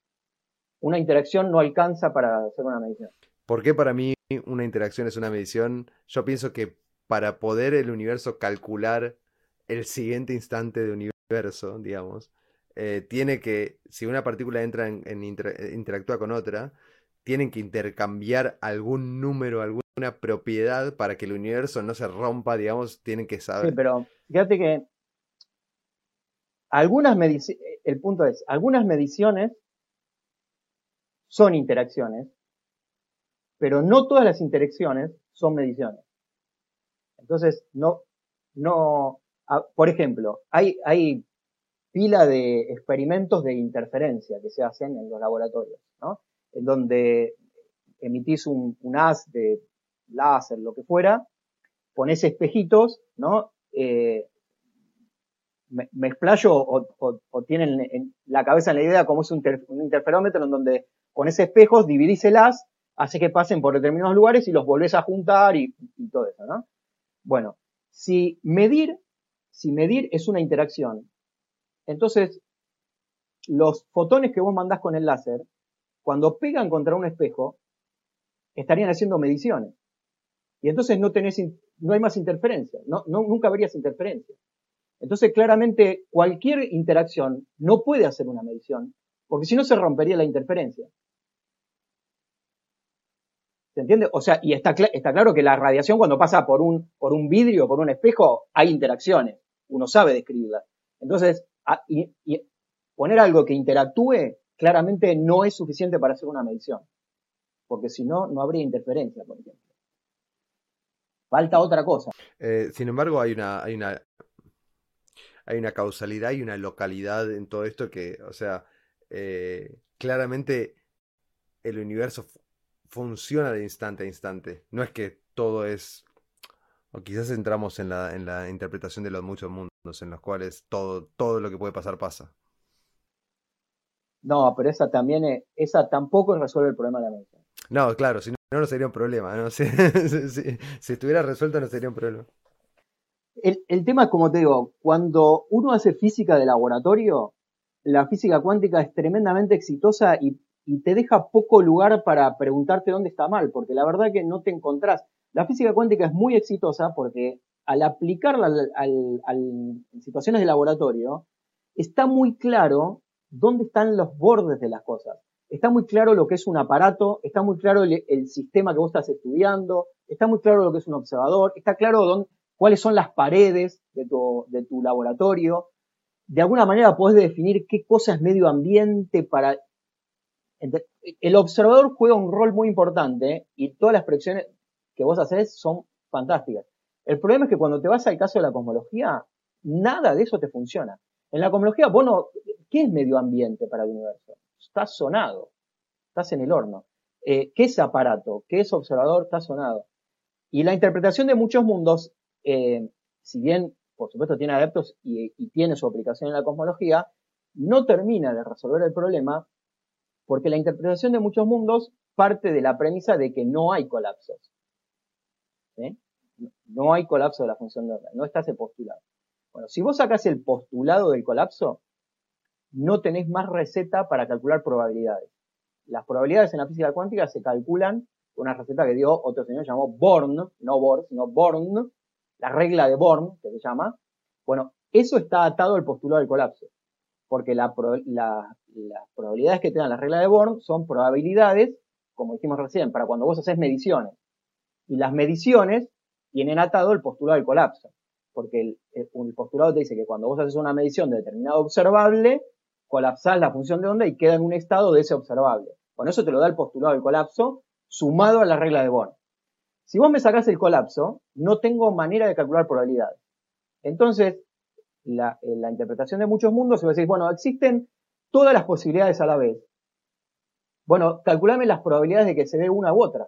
Una interacción no alcanza para hacer una medición. ¿Por qué para mí una interacción es una medición? Yo pienso que para poder el universo calcular el siguiente instante de universo, digamos, eh, tiene que, si una partícula entra en, interactúa con otra, tienen que intercambiar algún número, alguna propiedad para que el universo no se rompa, digamos, tienen que saber. Sí, pero fíjate que algunas el punto es, algunas mediciones son interacciones, pero no todas las interacciones son mediciones. Entonces, no, no, por ejemplo, hay, hay pila de experimentos de interferencia que se hacen en los laboratorios, ¿no? En donde emitís un, haz de láser, lo que fuera, pones espejitos, ¿no? Eh, me, explayo o, tienen en la cabeza en la idea como es un, interferómetro en donde pones espejos, dividís el haz, hace que pasen por determinados lugares y los volvés a juntar y, y todo eso, ¿no? Bueno, si medir, si medir es una interacción, entonces los fotones que vos mandás con el láser, cuando pegan contra un espejo, estarían haciendo mediciones. Y entonces no tenés, no hay más interferencia, no, nunca habrías interferencia. Entonces, claramente, cualquier interacción no puede hacer una medición, porque si no se rompería la interferencia. ¿Se entiende? O sea, y está, claro que la radiación cuando pasa por un, por un vidrio, por un espejo, hay interacciones. Uno sabe describirlas. Entonces, poner algo que interactúe claramente no es suficiente para hacer una medición. Porque si no, no habría interferencia, por ejemplo. Falta otra cosa. Eh, sin embargo, hay una, hay una, hay una causalidad y una localidad en todo esto que, o sea, eh, claramente el universo funciona de instante a instante. No es que todo es. O quizás entramos en la, en la interpretación de los muchos mundos, en los cuales todo, todo lo que puede pasar pasa. No, pero esa también es, esa tampoco resuelve el problema de la mente. No, claro, si no, no sería un problema. ¿no? Si, si, estuviera resuelto no sería un problema. El, el tema es como te digo, cuando uno hace física de laboratorio, la física cuántica es tremendamente exitosa y te deja poco lugar para preguntarte dónde está mal, porque la verdad que no te encontrás. La física cuántica es muy exitosa porque al aplicarla en situaciones de laboratorio, está muy claro dónde están los bordes de las cosas. Está muy claro lo que es un aparato, está muy claro el, sistema que vos estás estudiando, está muy claro lo que es un observador, está claro dónde, cuáles son las paredes de tu, laboratorio. De alguna manera podés definir qué cosa es medio ambiente para el observador juega un rol muy importante y todas las predicciones que vos haces son fantásticas. El problema es que cuando te vas al caso de la cosmología, nada de eso te funciona. En la cosmología, vos no, ¿qué es medio ambiente para el universo? Estás sonado, estás en el horno. Eh, ¿Qué es aparato? ¿Qué es observador? Está sonado. Y la interpretación de muchos mundos, eh, si bien por supuesto tiene adeptos y, tiene su aplicación en la cosmología, no termina de resolver el problema porque la interpretación de muchos mundos parte de la premisa de que no hay colapsos. No hay colapso de la función de onda, no está ese postulado. Bueno, si vos sacás el postulado del colapso, no tenés más receta para calcular probabilidades. Las probabilidades en la física cuántica se calculan con una receta que dio otro señor llamó Born, no Bohr, sino Born, la regla de Born, que se llama. Bueno, eso está atado al postulado del colapso porque las probabilidades que te dan la regla de Born son probabilidades, como dijimos recién, para cuando vos haces mediciones. Y las mediciones tienen atado el postulado del colapso, porque el, el, postulado te dice que cuando vos haces una medición de determinado observable, colapsás la función de onda y queda en un estado de ese observable. Con eso te lo da el postulado del colapso sumado a la regla de Born. Si vos me sacás el colapso, no tengo manera de calcular probabilidades. Entonces, la, la interpretación de muchos mundos, se va a decir, bueno, existen todas las posibilidades a la vez. Bueno, calculame las probabilidades de que se dé una u otra.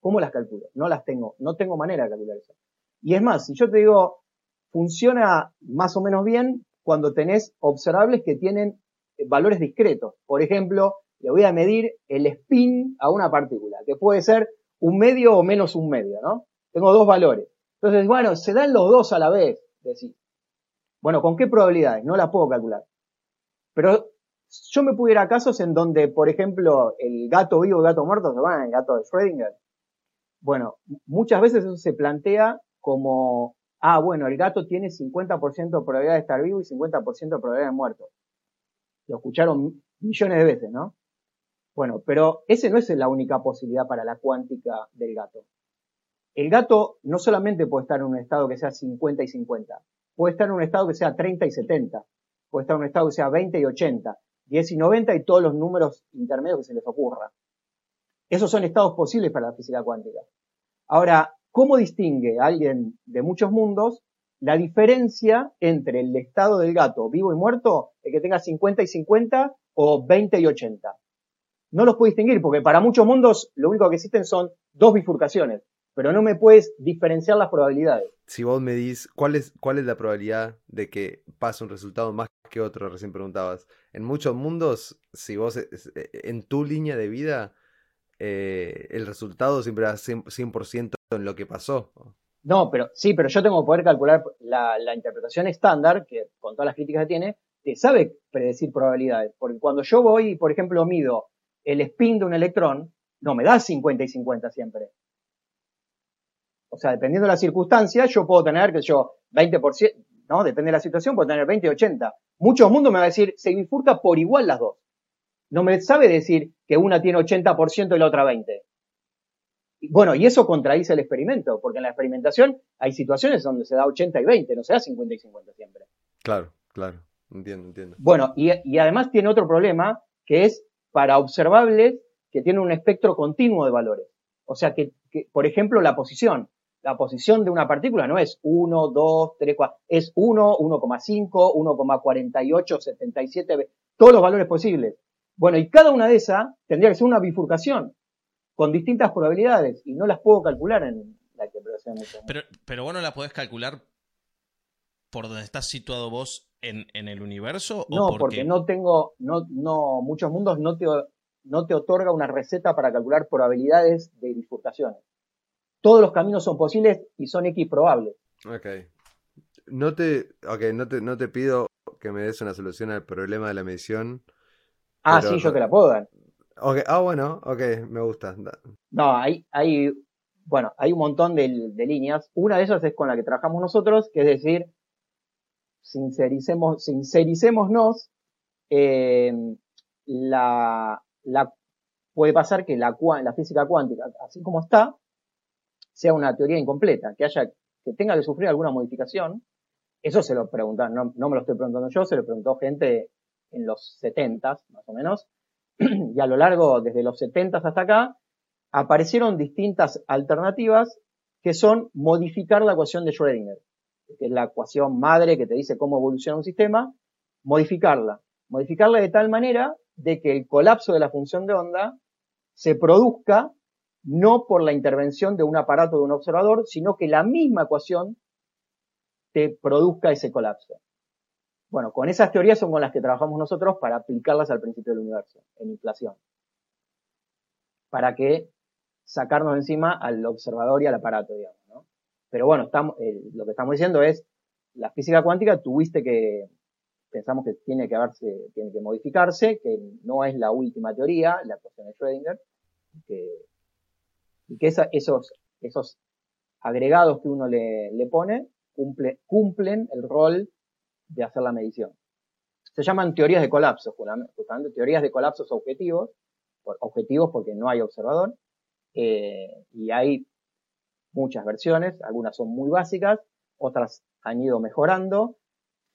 ¿Cómo las calculo? No las tengo, no tengo manera de calcular eso. Y es más, si yo te digo, funciona más o menos bien cuando tenés observables que tienen valores discretos. Por ejemplo, le voy a medir el spin a una partícula, que puede ser un medio o menos un medio, ¿no? Tengo dos valores. Entonces, bueno, se dan los dos a la vez. Decir, bueno, ¿con qué probabilidades? No las puedo calcular. Pero yo me pudiera a casos en donde, por ejemplo, el gato vivo y el gato muerto se van, el gato de Schrödinger. Bueno, muchas veces eso se plantea como, ah, bueno, el gato tiene 50% de probabilidad de estar vivo y 50% de probabilidad de muerto. Lo escucharon millones de veces, ¿no? Bueno, pero ese no es la única posibilidad para la cuántica del gato. El gato no solamente puede estar en un estado que sea 50 y 50, puede estar en un estado que sea 30 y 70, puede estar en un estado que sea 20 y 80, 10 y 90 y todos los números intermedios que se les ocurra. Esos son estados posibles para la física cuántica. Ahora, ¿cómo distingue alguien de muchos mundos la diferencia entre el estado del gato vivo y muerto, el que tenga 50 y 50 o 20 y 80? No los puedo distinguir porque para muchos mundos lo único que existen son dos bifurcaciones, pero no me puedes diferenciar las probabilidades. Si vos me dis, ¿cuál es, cuál es la probabilidad de que pase un resultado más que otro? Recién preguntabas. En muchos mundos, si vos eh, en tu línea de vida eh, el resultado siempre da 100%, en lo que pasó. No, pero sí, pero yo tengo que poder calcular la, interpretación estándar, que con todas las críticas que tiene, te sabe predecir probabilidades. Porque cuando yo voy, por ejemplo, mido el spin de un electrón, no me da 50 y 50 siempre. O sea, dependiendo de la circunstancia, yo puedo tener, que yo, 20%, ¿no? Depende de la situación, puedo tener 20 y 80. Muchos mundos me va a decir, se bifurca por igual las dos. No me sabe decir que una tiene 80% y la otra 20%. Bueno, y eso contradice el experimento, porque en la experimentación hay situaciones donde se da 80 y 20, no se da 50 y 50 siempre. Claro, claro, entiendo, entiendo. Bueno, y, además tiene otro problema, que es para observables que tienen un espectro continuo de valores. O sea que, por ejemplo, la posición. La posición de una partícula no es 1, 2, 3, 4, es 1, 1,5, 1,48, 77, todos los valores posibles. Bueno, y cada una de esas tendría que ser una bifurcación con distintas probabilidades y no las puedo calcular en la interpretación. Pero, pero vos no la podés calcular por donde estás situado vos en, el universo. no, porque no tengo, no, no, muchos mundos no te, no te otorga una receta para calcular probabilidades de bifurcaciones. Todos los caminos son posibles y son X probables. Ok. No te, okay, no te, no te pido que me des una solución al problema de la medición Ah, sí, yo te la puedo dar. Ah, bueno, ok, me gusta. No, hay, hay, bueno, hay un montón de, líneas. Una de ellas es con la que trabajamos nosotros, que es decir, sincericemos, sincericémonos, eh, la, la, puede pasar que la, la física cuántica, así como está, sea una teoría incompleta, que haya, que tenga que sufrir alguna modificación. Eso se lo preguntan, no, no me lo estoy preguntando yo, se lo preguntó gente en los 70 más o menos, y a lo largo, desde los 70 hasta acá, aparecieron distintas alternativas que son modificar la ecuación de Schrödinger, que es la ecuación madre que te dice cómo evoluciona un sistema, modificarla. Modificarla de tal manera de que el colapso de la función de onda se produzca no por la intervención de un aparato de un observador, sino que la misma ecuación te produzca ese colapso. Bueno, con esas teorías son con las que trabajamos nosotros para aplicarlas al principio del universo, en inflación. Para que sacarnos encima al observador y al aparato, digamos. Pero bueno, estamos, lo que estamos diciendo es, la física cuántica tuviste que, pensamos que tiene que haberse, tiene que modificarse, que no es la última teoría, la ecuación de Schrödinger, y que esos, esos agregados que uno le, le pone cumple, cumplen el rol de hacer la medición. Se llaman teorías de colapso, justamente teorías de colapsos objetivos, objetivos porque no hay observador, eh, y hay muchas versiones, algunas son muy básicas, otras han ido mejorando,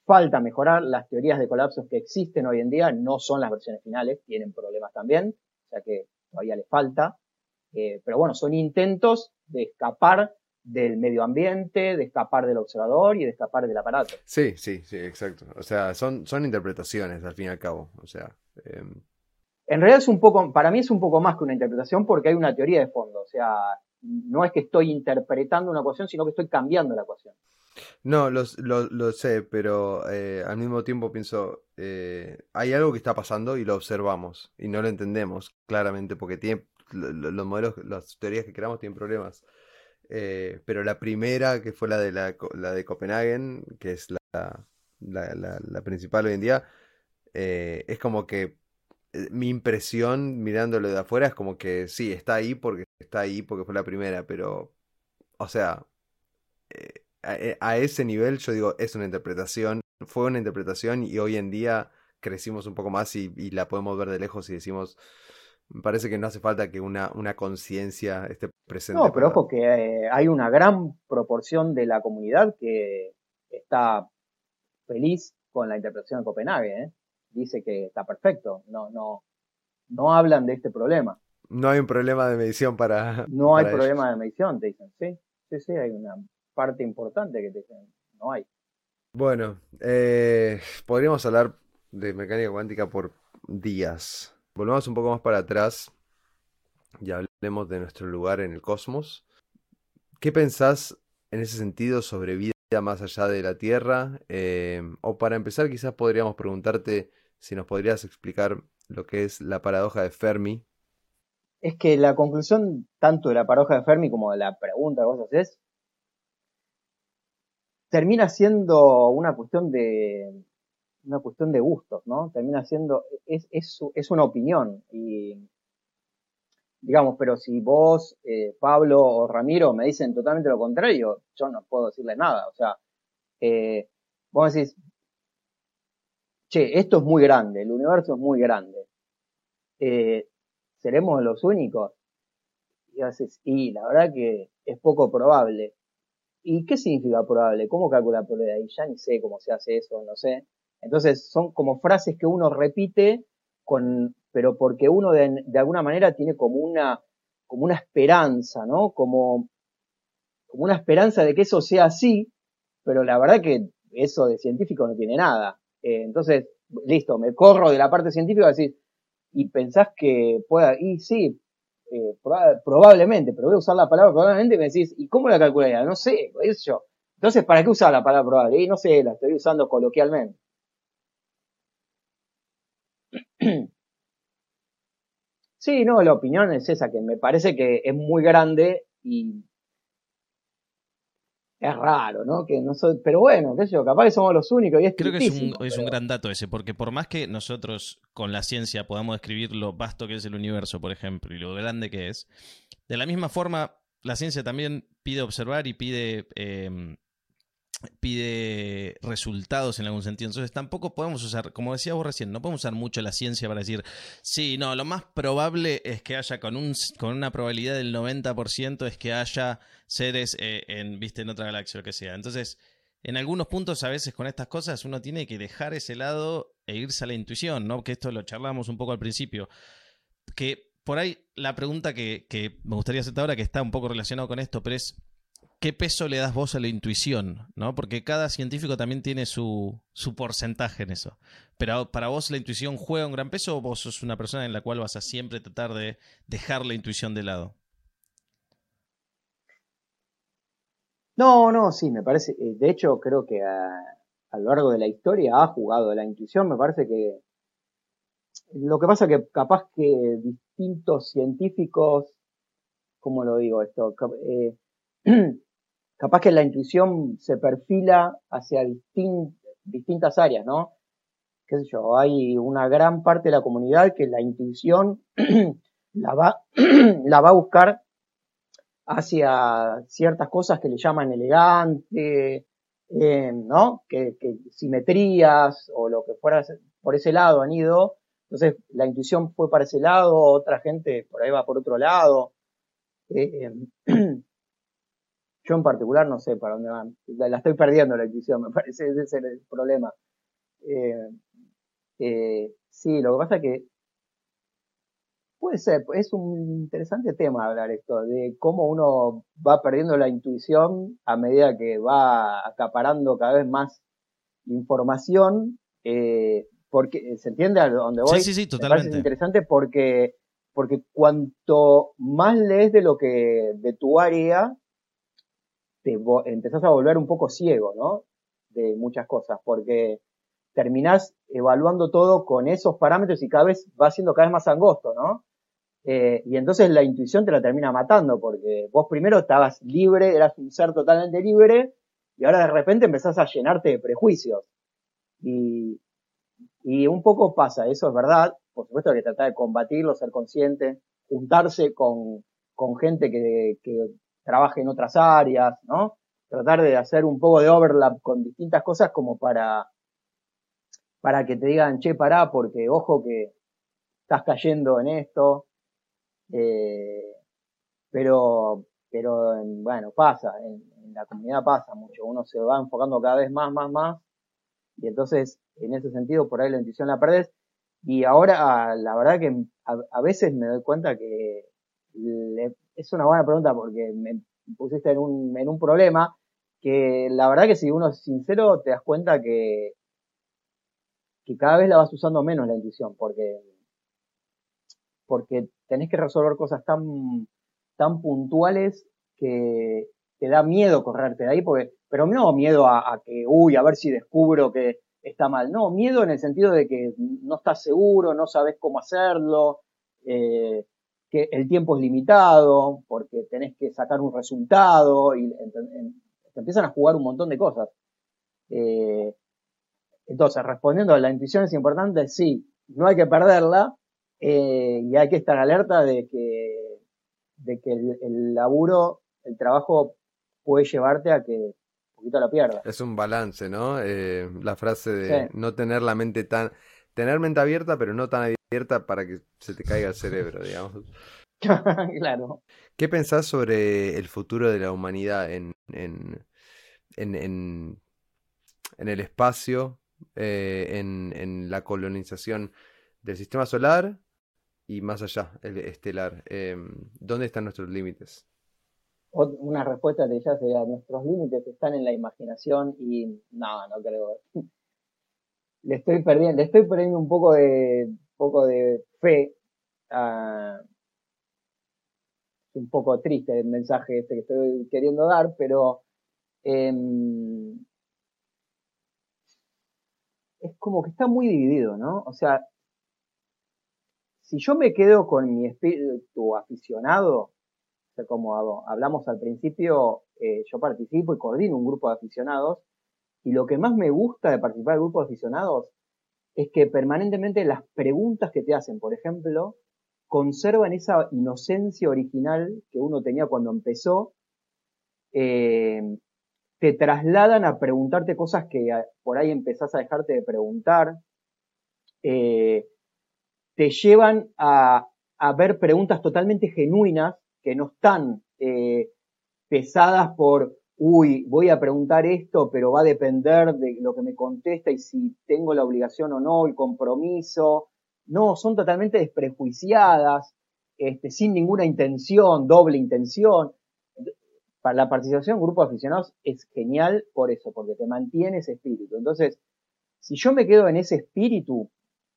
falta mejorar, las teorías de colapsos que existen hoy en día no son las versiones finales, tienen problemas también, o sea que todavía les falta, eh, pero bueno, son intentos de escapar del medio ambiente, de escapar del observador y de escapar del aparato. Sí, sí, sí, exacto. O sea, son, son interpretaciones al fin y al cabo. O sea. Em, en realidad es un poco, para mí es un poco más que una interpretación porque hay una teoría de fondo. O sea, no es que estoy interpretando una ecuación, sino que estoy cambiando la ecuación. No, lo, sé, pero eh, al mismo tiempo pienso, eh, hay algo que está pasando y lo observamos y no lo entendemos claramente porque los modelos, las teorías que creamos tienen problemas. Eh, pero la primera, que fue la de, la, de Copenhagen, que es la, la, principal hoy en día, es como que mi impresión mirándolo de afuera es como que sí, está ahí porque está ahí porque fue la primera, pero, o sea, a, ese nivel yo digo, es una interpretación, fue una interpretación y hoy en día crecimos un poco más y, la podemos ver de lejos y decimos, me parece que no hace falta que una, una conciencia esté presente. No, pero ojo que eh, hay una gran proporción de la comunidad que está feliz con la interpretación de Copenhague. ¿eh? Dice que está perfecto. No, no, no hablan de este problema. No hay un problema de medición para. No hay problema de medición, te dicen. Sí, sí, sí, hay una parte importante que te dicen. No hay. Bueno, eh, podríamos hablar de mecánica cuántica por días. Volvamos un poco más para atrás y hablemos de nuestro lugar en el cosmos. ¿Qué pensás en ese sentido sobre vida más allá de la Tierra? Eh, o para empezar, quizás podríamos preguntarte si nos podrías explicar lo que es la paradoja de Fermi. Es que la conclusión tanto de la paradoja de Fermi como de la pregunta que vos haces termina siendo una cuestión de una cuestión de gustos, ¿no? Termina siendo es, es, es una opinión y digamos, pero si vos, eh, Pablo o Ramiro me dicen totalmente lo contrario, yo no puedo decirle nada. O sea, eh, vos decís, che, esto es muy grande, el universo es muy grande. Eh, ¿Seremos los únicos? Y haces, y la verdad que es poco probable. ¿Y qué significa probable? ¿Cómo calcula la probabilidad? Y ya ni sé cómo se hace eso, no sé. Entonces son como frases que uno repite con, pero porque uno de, alguna manera tiene como una, como una esperanza, ¿no? Como, como una esperanza de que eso sea así, pero la verdad que eso de científico no tiene nada. Eh, entonces, listo, me corro de la parte científica y decir, y pensás que pueda, y sí, eh, probablemente, pero voy a usar la palabra probablemente y me decís, ¿y cómo la calcularía? No sé, eso yo. Entonces, ¿para qué usar la palabra probable? Y no sé, la estoy usando coloquialmente. Sí, no, la opinión es esa, que me parece que es muy grande y es raro, ¿no? Que no soy, pero bueno, qué sé yo, capaz que somos los únicos y es Creo que es un, es un gran dato ese, porque por más que nosotros con la ciencia podamos describir lo vasto que es el universo, por ejemplo, y lo grande que es, de la misma forma, la ciencia también pide observar y pide em, pide resultados en algún sentido. Entonces tampoco podemos usar, como decías vos recién, no podemos usar mucho la ciencia para decir, sí, no, lo más probable es que haya con, un, con una probabilidad del 90% es que haya seres eh, en, viste, en otra galaxia o lo que sea. Entonces, en algunos puntos a veces con estas cosas uno tiene que dejar ese lado e irse a la intuición, ¿no? Que esto lo charlamos un poco al principio. Que por ahí la pregunta que, que me gustaría hacer ahora, que está un poco relacionado con esto, pero es ¿qué peso le das vos a la intuición? ¿no? Porque cada científico también tiene su, su, porcentaje en eso. Pero para vos la intuición juega un gran peso o vos sos una persona en la cual vas a siempre tratar de dejar la intuición de lado. No, no, sí, me parece. Eh, de hecho, creo que a, lo largo de la historia ha jugado la intuición. Me parece que lo que pasa que capaz que distintos científicos, ¿cómo lo digo esto? Eh, capaz que la intuición se perfila hacia distintas áreas, ¿no? Qué sé yo, hay una gran parte de la comunidad que la intuición la va, a buscar hacia ciertas cosas que le llaman elegante, eh, ¿no? Que, simetrías o lo que fuera por ese lado han ido. Entonces la intuición fue para ese lado, otra gente por ahí va por otro lado. Eh, Yo en particular no sé para dónde van. La estoy perdiendo la intuición, me parece, ese es el problema. Eh, eh, sí, lo que pasa es que puede ser, es un interesante tema hablar esto, de cómo uno va perdiendo la intuición a medida que va acaparando cada vez más información. Eh, porque, ¿se entiende a dónde voy? Sí, sí, sí, totalmente. Me interesante porque, porque cuanto más lees de lo que, de tu área, te empezás a volver un poco ciego, ¿no? De muchas cosas, porque terminás evaluando todo con esos parámetros y cada vez va siendo cada vez más angosto, ¿no? Eh, y entonces la intuición te la termina matando, porque vos primero estabas libre, eras un ser totalmente libre, y ahora de repente empezás a llenarte de prejuicios. Y, y un poco pasa, eso es verdad, por supuesto que tratar de combatirlo, ser consciente, juntarse con, con gente que, que trabaje en otras áreas, ¿no? Tratar de hacer un poco de overlap con distintas cosas como para, para que te digan, che, pará, porque ojo que estás cayendo en esto. Eh, pero, pero bueno, pasa, en, la comunidad pasa mucho, uno se va enfocando cada vez más, más, más, y entonces, en ese sentido, por ahí la intuición la perdés. Y ahora, la verdad que a, veces me doy cuenta que es una buena pregunta porque me pusiste en un, problema, que la verdad que si uno es sincero, te das cuenta que, que cada vez la vas usando menos la intuición, porque, porque tenés que resolver cosas tan, tan puntuales que te da miedo correrte de ahí, porque, pero no miedo a, que, uy, a ver si descubro que está mal. No, miedo en el sentido de que no estás seguro, no sabes cómo hacerlo, eh, que el tiempo es limitado, porque tenés que sacar un resultado y te empiezan a jugar un montón de cosas. Eh, entonces, respondiendo a la intuición es importante, sí, no hay que perderla eh, y hay que estar alerta de que, de que el laburo, el trabajo puede llevarte a que un poquito la pierda. Es un balance, ¿no? Eh, la frase de no tener la mente tan... Tener mente abierta, pero no tan abierta para que se te caiga el cerebro, digamos. claro. ¿Qué pensás sobre el futuro de la humanidad en, en, en, en, el espacio, eh, en, en la colonización del sistema solar y más allá, el estelar? Eh, ¿Dónde están nuestros límites? una respuesta de ella sería, nuestros límites están en la imaginación y no, no creo. Le estoy perdiendo, le estoy perdiendo un poco de, poco de fe. un poco triste el mensaje este que estoy queriendo dar, pero em, es como que está muy dividido, ¿no? O sea, si yo me quedo con mi espíritu aficionado, como hablamos al principio, eh, yo participo y coordino un grupo de aficionados y lo que más me gusta de participar del grupo de aficionados es que permanentemente las preguntas que te hacen, por ejemplo, conservan esa inocencia original que uno tenía cuando empezó, eh, te trasladan a preguntarte cosas que por ahí empezás a dejarte de preguntar, eh, te llevan a, ver preguntas totalmente genuinas que no están eh, pesadas por, uy, voy a preguntar esto, pero va a depender de lo que me contesta y si tengo la obligación o no, el compromiso. No, son totalmente desprejuiciadas, este, sin ninguna intención, doble intención. Para la participación en grupos aficionados es genial por eso, porque te mantiene ese espíritu. Entonces, si yo me quedo en ese espíritu,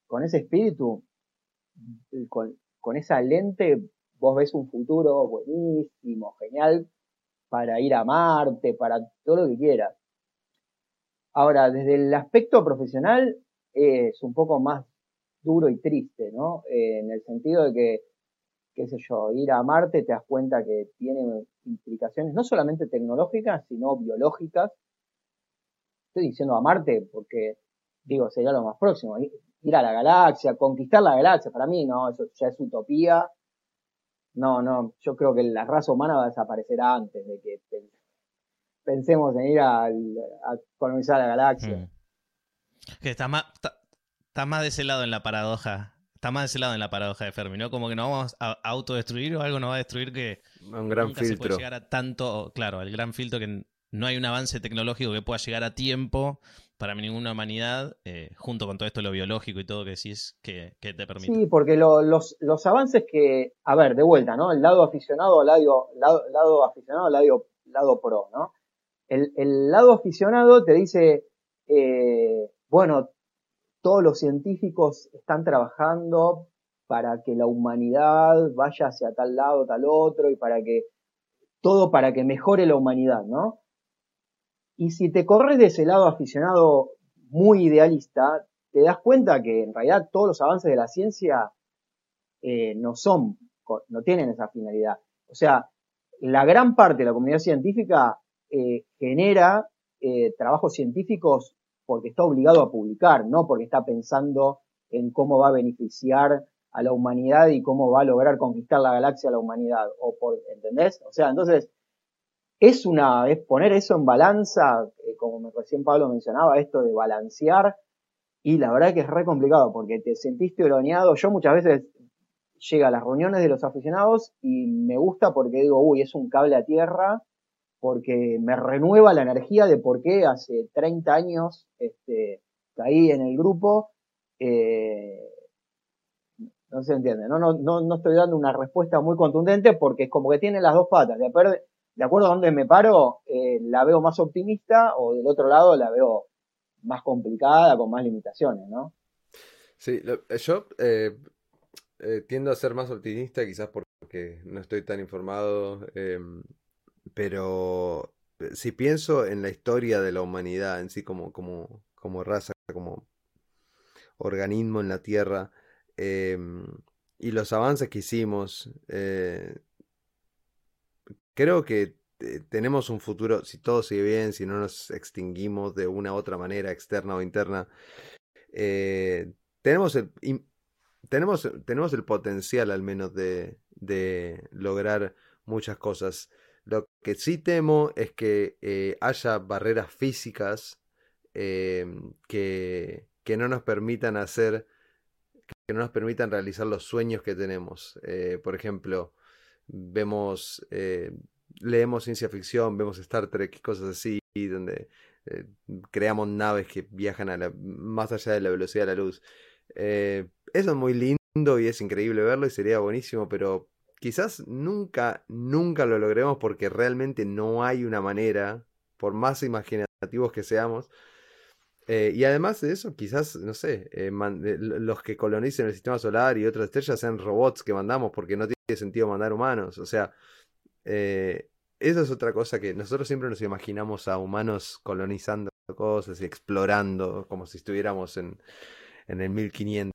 con ese espíritu, con, con esa lente, vos ves un futuro buenísimo, genial, para ir a Marte, para todo lo que quieras. Ahora, desde el aspecto profesional es un poco más duro y triste, ¿no? Eh, en el sentido de que, qué sé yo, ir a Marte te das cuenta que tiene implicaciones no solamente tecnológicas, sino biológicas. Estoy diciendo a Marte porque, digo, sería lo más próximo. Ir a la galaxia, conquistar la galaxia, para mí no, eso ya es utopía no, no, yo creo que la raza humana va a desaparecer antes de que pensemos en ir a, colonizar la galaxia. Mm. Que está más, está, más de ese lado en la paradoja. Está más de ese lado en la paradoja de Fermi, ¿no? Como que nos vamos a autodestruir o algo nos va a destruir que un gran nunca filtro. se puede llegar a tanto, claro, el gran filtro que no hay un avance tecnológico que pueda llegar a tiempo para ninguna humanidad, eh, junto con todo esto lo biológico y todo que decís, que, que te permite. Sí, porque los, los avances que, a ver, de vuelta, ¿no? El lado aficionado, lado, lado, lado aficionado, lado, lado pro, ¿no? El, el lado aficionado te dice, eh, bueno, todos los científicos están trabajando para que la humanidad vaya hacia tal lado, tal otro, y para que, todo para que mejore la humanidad, ¿no? Y si te corres de ese lado aficionado muy idealista, te das cuenta que en realidad todos los avances de la ciencia eh, no son, no tienen esa finalidad. O sea, la gran parte de la comunidad científica eh, genera eh, trabajos científicos porque está obligado a publicar, no porque está pensando en cómo va a beneficiar a la humanidad y cómo va a lograr conquistar la galaxia a la humanidad. O por, ¿Entendés? O sea, entonces, es una, es poner eso en balanza, eh, como recién Pablo mencionaba, esto de balancear Y la verdad que es re complicado porque te sentiste oroneado. Yo muchas veces llega a las reuniones de los aficionados y me gusta porque digo, uy, es un cable a tierra, porque me renueva la energía de por qué hace 30 años este, caí en el grupo. Eh, no se entiende, ¿no? No, no, no estoy dando una respuesta muy contundente porque es como que tiene las dos patas. De, de acuerdo a dónde me paro, eh, la veo más optimista o del otro lado la veo más complicada, con más limitaciones, ¿no? Sí, yo eh, eh, tiendo a ser más optimista, quizás porque no estoy tan informado, em, pero si pienso en la historia de la humanidad en sí como, como, como raza, como organismo en la Tierra, em, y los avances que hicimos, eh, creo que tenemos un futuro, si todo sigue bien, si no nos extinguimos de una u otra manera, externa o interna, eh, tenemos el tenemos, tenemos el potencial al menos de, de lograr muchas cosas. Lo que sí temo es que eh, haya barreras físicas em, que, que, no nos permitan hacer, que no nos permitan realizar los sueños que tenemos. Eh, por ejemplo, vemos, eh, leemos ciencia ficción, vemos Star Trek y cosas así, donde creamos naves que viajan a la, más allá de la velocidad de la luz. Eh, eso es muy lindo y es increíble verlo y sería buenísimo, pero quizás nunca, nunca lo logremos porque realmente no hay una manera, por más imaginativos que seamos. Eh, y además de eso, quizás, no sé, eh, los que colonicen el sistema solar y otras estrellas sean robots que mandamos porque no tiene sentido mandar humanos. O sea, eso es otra cosa que nosotros siempre nos imaginamos a humanos colonizando cosas y explorando como si estuviéramos en, en el 1500.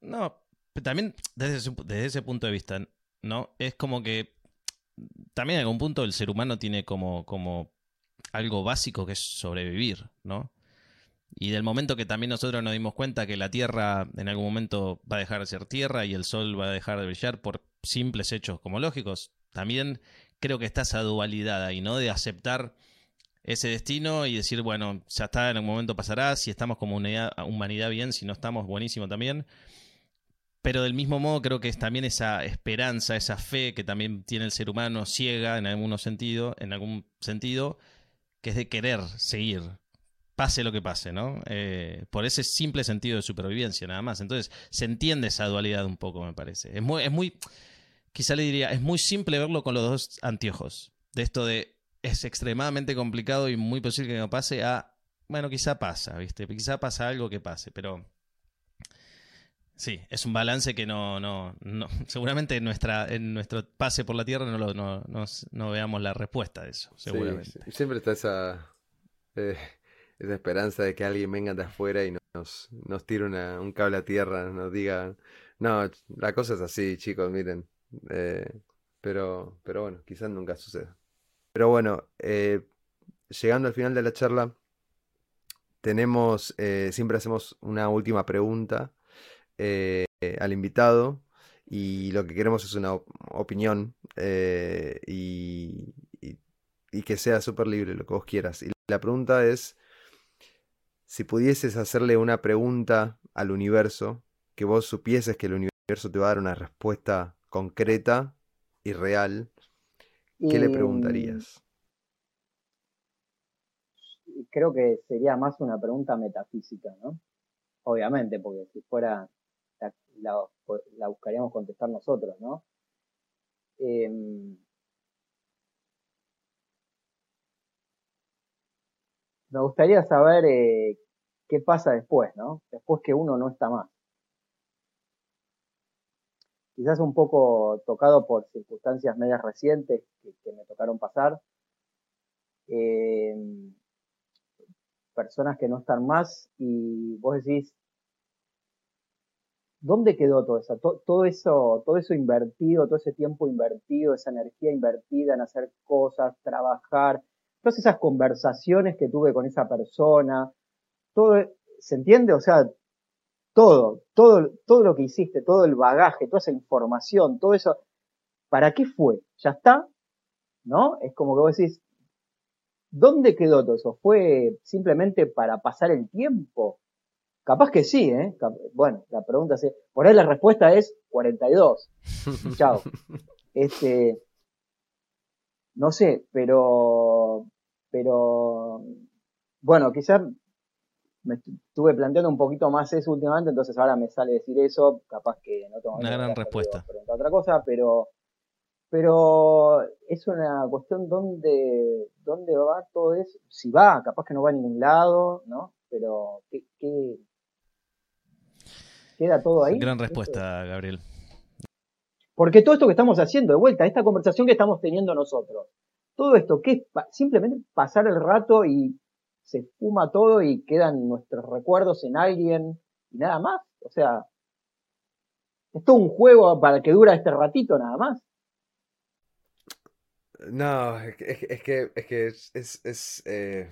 No, también desde ese, desde ese punto de vista, ¿no? Es como que también en algún punto el ser humano tiene como, como algo básico que es sobrevivir, ¿no? Y del momento que también nosotros nos dimos cuenta que la Tierra en algún momento va a dejar de ser Tierra y el Sol va a dejar de brillar por simples hechos como lógicos, también creo que está esa dualidad ahí, ¿no? De aceptar ese destino y decir, bueno, ya está, en algún momento pasará, si estamos como humanidad, humanidad bien, si no estamos, buenísimo también. Pero del mismo modo creo que es también esa esperanza, esa fe que también tiene el ser humano ciega en algún sentido, en algún sentido, que es de querer seguir, pase lo que pase, ¿no? Eh, por ese simple sentido de supervivencia, nada más. Entonces, se entiende esa dualidad un poco, me parece. Es muy, es muy, quizá le diría, es muy simple verlo con los dos anteojos. De esto de es extremadamente complicado y muy posible que no pase a, bueno, quizá pasa, ¿viste? Quizá pasa algo que pase, pero sí, es un balance que no, no, no seguramente en, nuestra, en nuestro pase por la Tierra no, lo, no, no, veamos la respuesta de eso, seguramente. siempre está esa, eh, esa esperanza de que alguien venga de afuera y nos, nos tire un cable a tierra, nos diga, no, la cosa es así, chicos, miren. Eh, pero, pero bueno, quizás nunca suceda. Pero bueno, eh, llegando al final de la charla, tenemos, eh, siempre hacemos una última pregunta eh, al invitado y lo que queremos es una opinión y, y, que sea súper libre, lo que vos quieras. Y la pregunta es, si pudieses hacerle una pregunta al universo, que vos supieses que el universo te va a dar una respuesta concreta y real, ¿Qué le em, preguntarías? Creo que sería más una pregunta metafísica, ¿no? Obviamente, porque si fuera, la, buscaríamos contestar nosotros, ¿no? Em, me gustaría saber eh, qué pasa después, ¿no? Después que uno no está más quizás un poco tocado por circunstancias medias recientes que, me tocaron pasar. Eh, personas que no están más y vos decís, ¿dónde quedó? Todo, eso, todo eso invertido, todo ese tiempo invertido, esa energía invertida en hacer cosas, trabajar, todas esas conversaciones que tuve con esa persona, todo, ¿se entiende? O sea, todo, todo, todo lo que hiciste, todo el bagaje, toda esa información, todo eso, ¿para qué fue? ¿Ya está? ¿No? Es como que vos decís, ¿dónde quedó todo eso? ¿Fue simplemente para pasar el tiempo? Capaz que sí, ¿eh? Bueno, la pregunta es, por ahí la respuesta es 42. Chao. Este, no sé, pero, pero, bueno, quizás me estuve planteando un poquito más eso últimamente, entonces ahora me sale decir eso, capaz que no tengo una gran respuesta. Otra cosa, pero, pero es una cuestión donde, dónde va todo eso, si va, capaz que no va a ningún lado, ¿no? Pero ¿qué, queda todo ahí? Gran respuesta, Gabriel. Porque todo esto que estamos haciendo, de vuelta, esta conversación que estamos teniendo nosotros, todo esto, ¿qué es? Simplemente pasar el rato y se fuma todo y quedan nuestros recuerdos en alguien y nada más. O sea, es todo un juego para que dura este ratito nada más. No, es que es, que, es, que es, es, eh,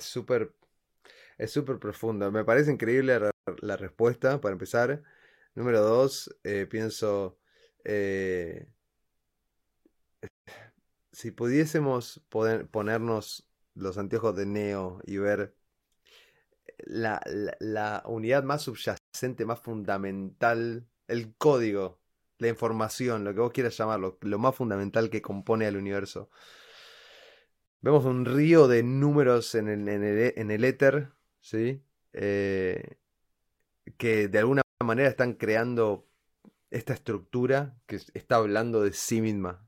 súper es súper profundo. Me parece increíble la, respuesta, para empezar. Número dos, eh, pienso, eh, si pudiésemos ponernos los anteojos de Neo y ver la, la, unidad más subyacente, más fundamental, el código, la información, lo que vos quieras llamarlo, lo más fundamental que compone al universo. Vemos un río de números en el, en el, en el éter, ¿sí? Eh, que de alguna manera están creando esta estructura que está hablando de sí misma.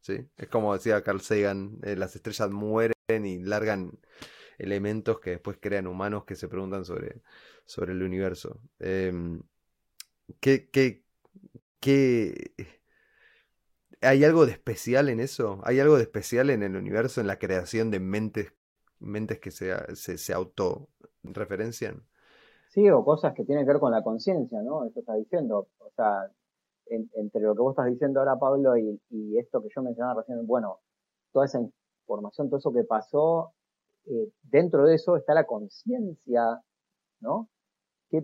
¿sí? Es como decía Carl Sagan, eh, las estrellas mueren y largan elementos que después crean humanos que se preguntan sobre, sobre el universo. Em, ¿qué, qué. ¿Hay algo de especial en eso? ¿Hay algo de especial en el universo, en la creación de mentes, mentes que se, se, se autorreferencian? Sí, o cosas que tienen que ver con la conciencia, ¿no? Eso está diciendo. O sea, entre lo que vos estás diciendo ahora, Pablo, y, esto que yo mencionaba recién, bueno, toda esa información, todo eso que pasó, eh, dentro de eso está la conciencia, ¿no? ¿Qué,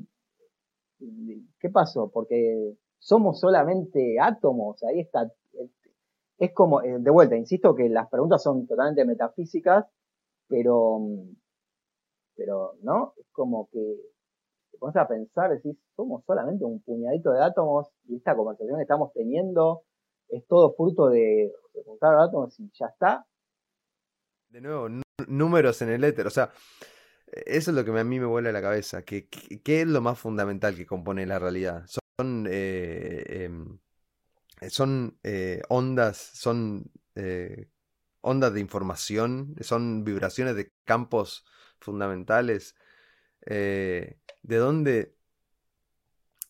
¿Qué pasó? Porque somos solamente átomos, ahí está. Es como, eh, de vuelta, insisto que las preguntas son totalmente metafísicas, pero, pero, ¿no? Es como que te a pensar, decís, somos solamente un puñadito de átomos y esta conversación que estamos teniendo es todo fruto de, juntar átomos y ya está. De nuevo, números en el éter, o sea, eso es lo que a mí me vuela la cabeza, que, ¿qué es lo más fundamental que compone la realidad? Son, eh, em, son eh, ondas, son eh, ondas de información, son vibraciones de campos fundamentales. Eh, ¿de dónde,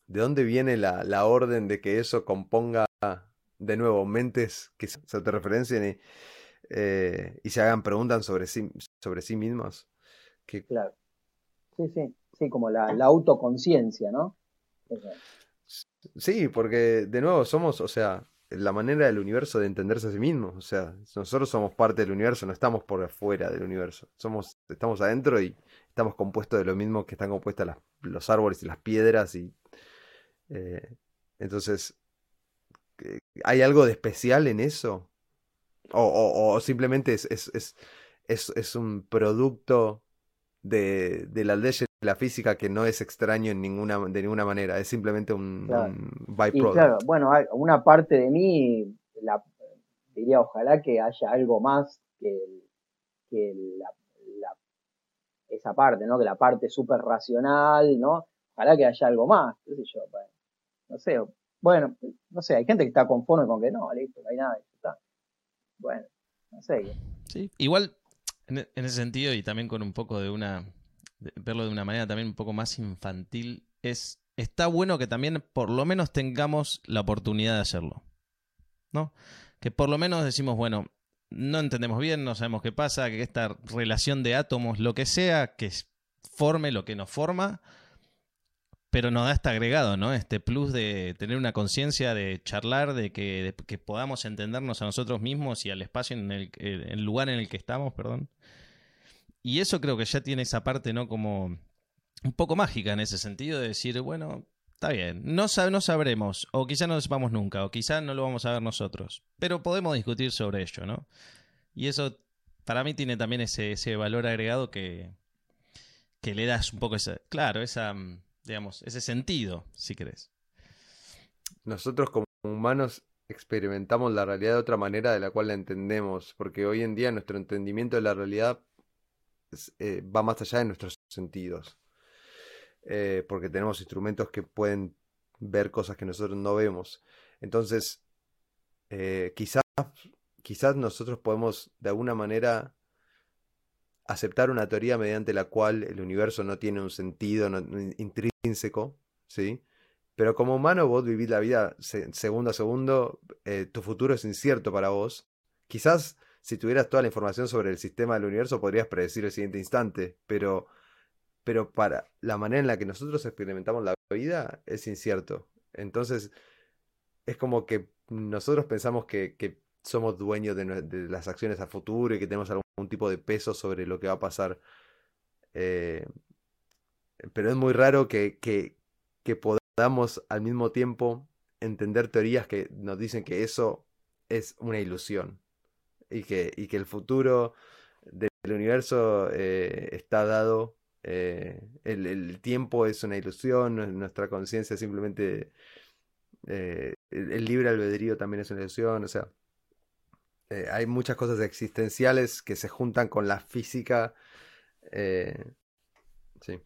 de dónde viene la, orden de que eso componga de nuevo mentes que se autorreferencien y, eh, y se hagan preguntas sobre sí, sobre sí mismos? Claro. Sí, sí, sí, como la, autoconciencia, ¿no? Sí, porque de nuevo somos, o sea, la manera del universo de entenderse a sí mismo. O sea, nosotros somos parte del universo, no estamos por afuera del universo. Somos, estamos adentro y estamos compuestos de lo mismo que están compuestos los árboles y las piedras. Y, eh, entonces, eh, ¿hay algo de especial en eso? ¿O, simplemente es, es, es, un producto de, de las leyes de la física que no es extraño en ninguna, de ninguna manera? Es simplemente un, byproduct. claro, bueno, una parte de mí la, diría ojalá que haya algo más que, que la esa parte, ¿no? Que la parte súper racional, ¿no? Ojalá que haya algo más, yo, no sé, bueno, no sé, hay gente que está conforme con que no, listo, no hay nada, está. Bueno, no sé. Sí, igual, en, ese sentido, y también con un poco de una, verlo de una manera también un poco más infantil, es, está bueno que también por lo menos tengamos la oportunidad de hacerlo, ¿no? Que por lo menos decimos, bueno, no entendemos bien, no sabemos qué pasa, que esta relación de átomos, lo que sea, que forme lo que nos forma, pero nos da este agregado, ¿no? Este plus de tener una conciencia, de charlar, de que, podamos entendernos a nosotros mismos y al espacio en el, el, lugar en el que estamos, perdón. Y eso creo que ya tiene esa parte, ¿no? Como un poco mágica en ese sentido de decir, bueno, Está bien, no, no sabremos, o quizá no lo sepamos nunca, o quizá no lo vamos a ver nosotros, pero podemos discutir sobre ello, ¿no? Y eso para mí tiene también ese, ese valor agregado que, que le das un poco ese, claro, esa, mm, digamos, ese sentido, si querés. Nosotros como humanos experimentamos la realidad de otra manera de la cual la entendemos, porque hoy en día nuestro entendimiento de la realidad eh, va más allá de nuestros sentidos, eh, porque tenemos instrumentos que pueden ver cosas que nosotros no vemos. Entonces, eh, quizás, quizás nosotros podemos de alguna manera aceptar una teoría mediante la cual el universo no tiene un sentido intrínseco, ¿sí? Pero como humano vos vivís la vida segundo a segundo, eh, tu futuro es incierto para vos. Quizás si tuvieras toda la información sobre el sistema del universo podrías predecir el siguiente instante, pero, pero para la manera en la que nosotros experimentamos la vida es incierto. Entonces es como que nosotros pensamos que, somos dueños de, las acciones a futuro y que tenemos algún tipo de peso sobre lo que va a pasar. Eh, pero es muy raro que, que, que podamos al mismo tiempo entender teorías que nos dicen que eso es una ilusión y que, y que el futuro del universo eh, está dado, eh, el, tiempo es una ilusión, nuestra conciencia simplemente, eh, el, libre albedrío también es una ilusión, o sea, hay muchas cosas existenciales que se juntan con la física. sí.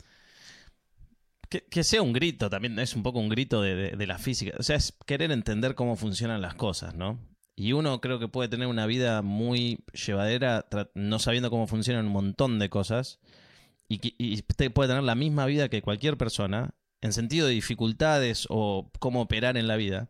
Que, sea un grito, también es un poco un grito de, la física. O sea, es querer entender cómo funcionan las cosas, ¿no? Y uno creo que puede tener una vida muy llevadera no sabiendo cómo funcionan un montón de cosas. Y, puede tener la misma vida que cualquier persona, en sentido de dificultades o cómo operar en la vida.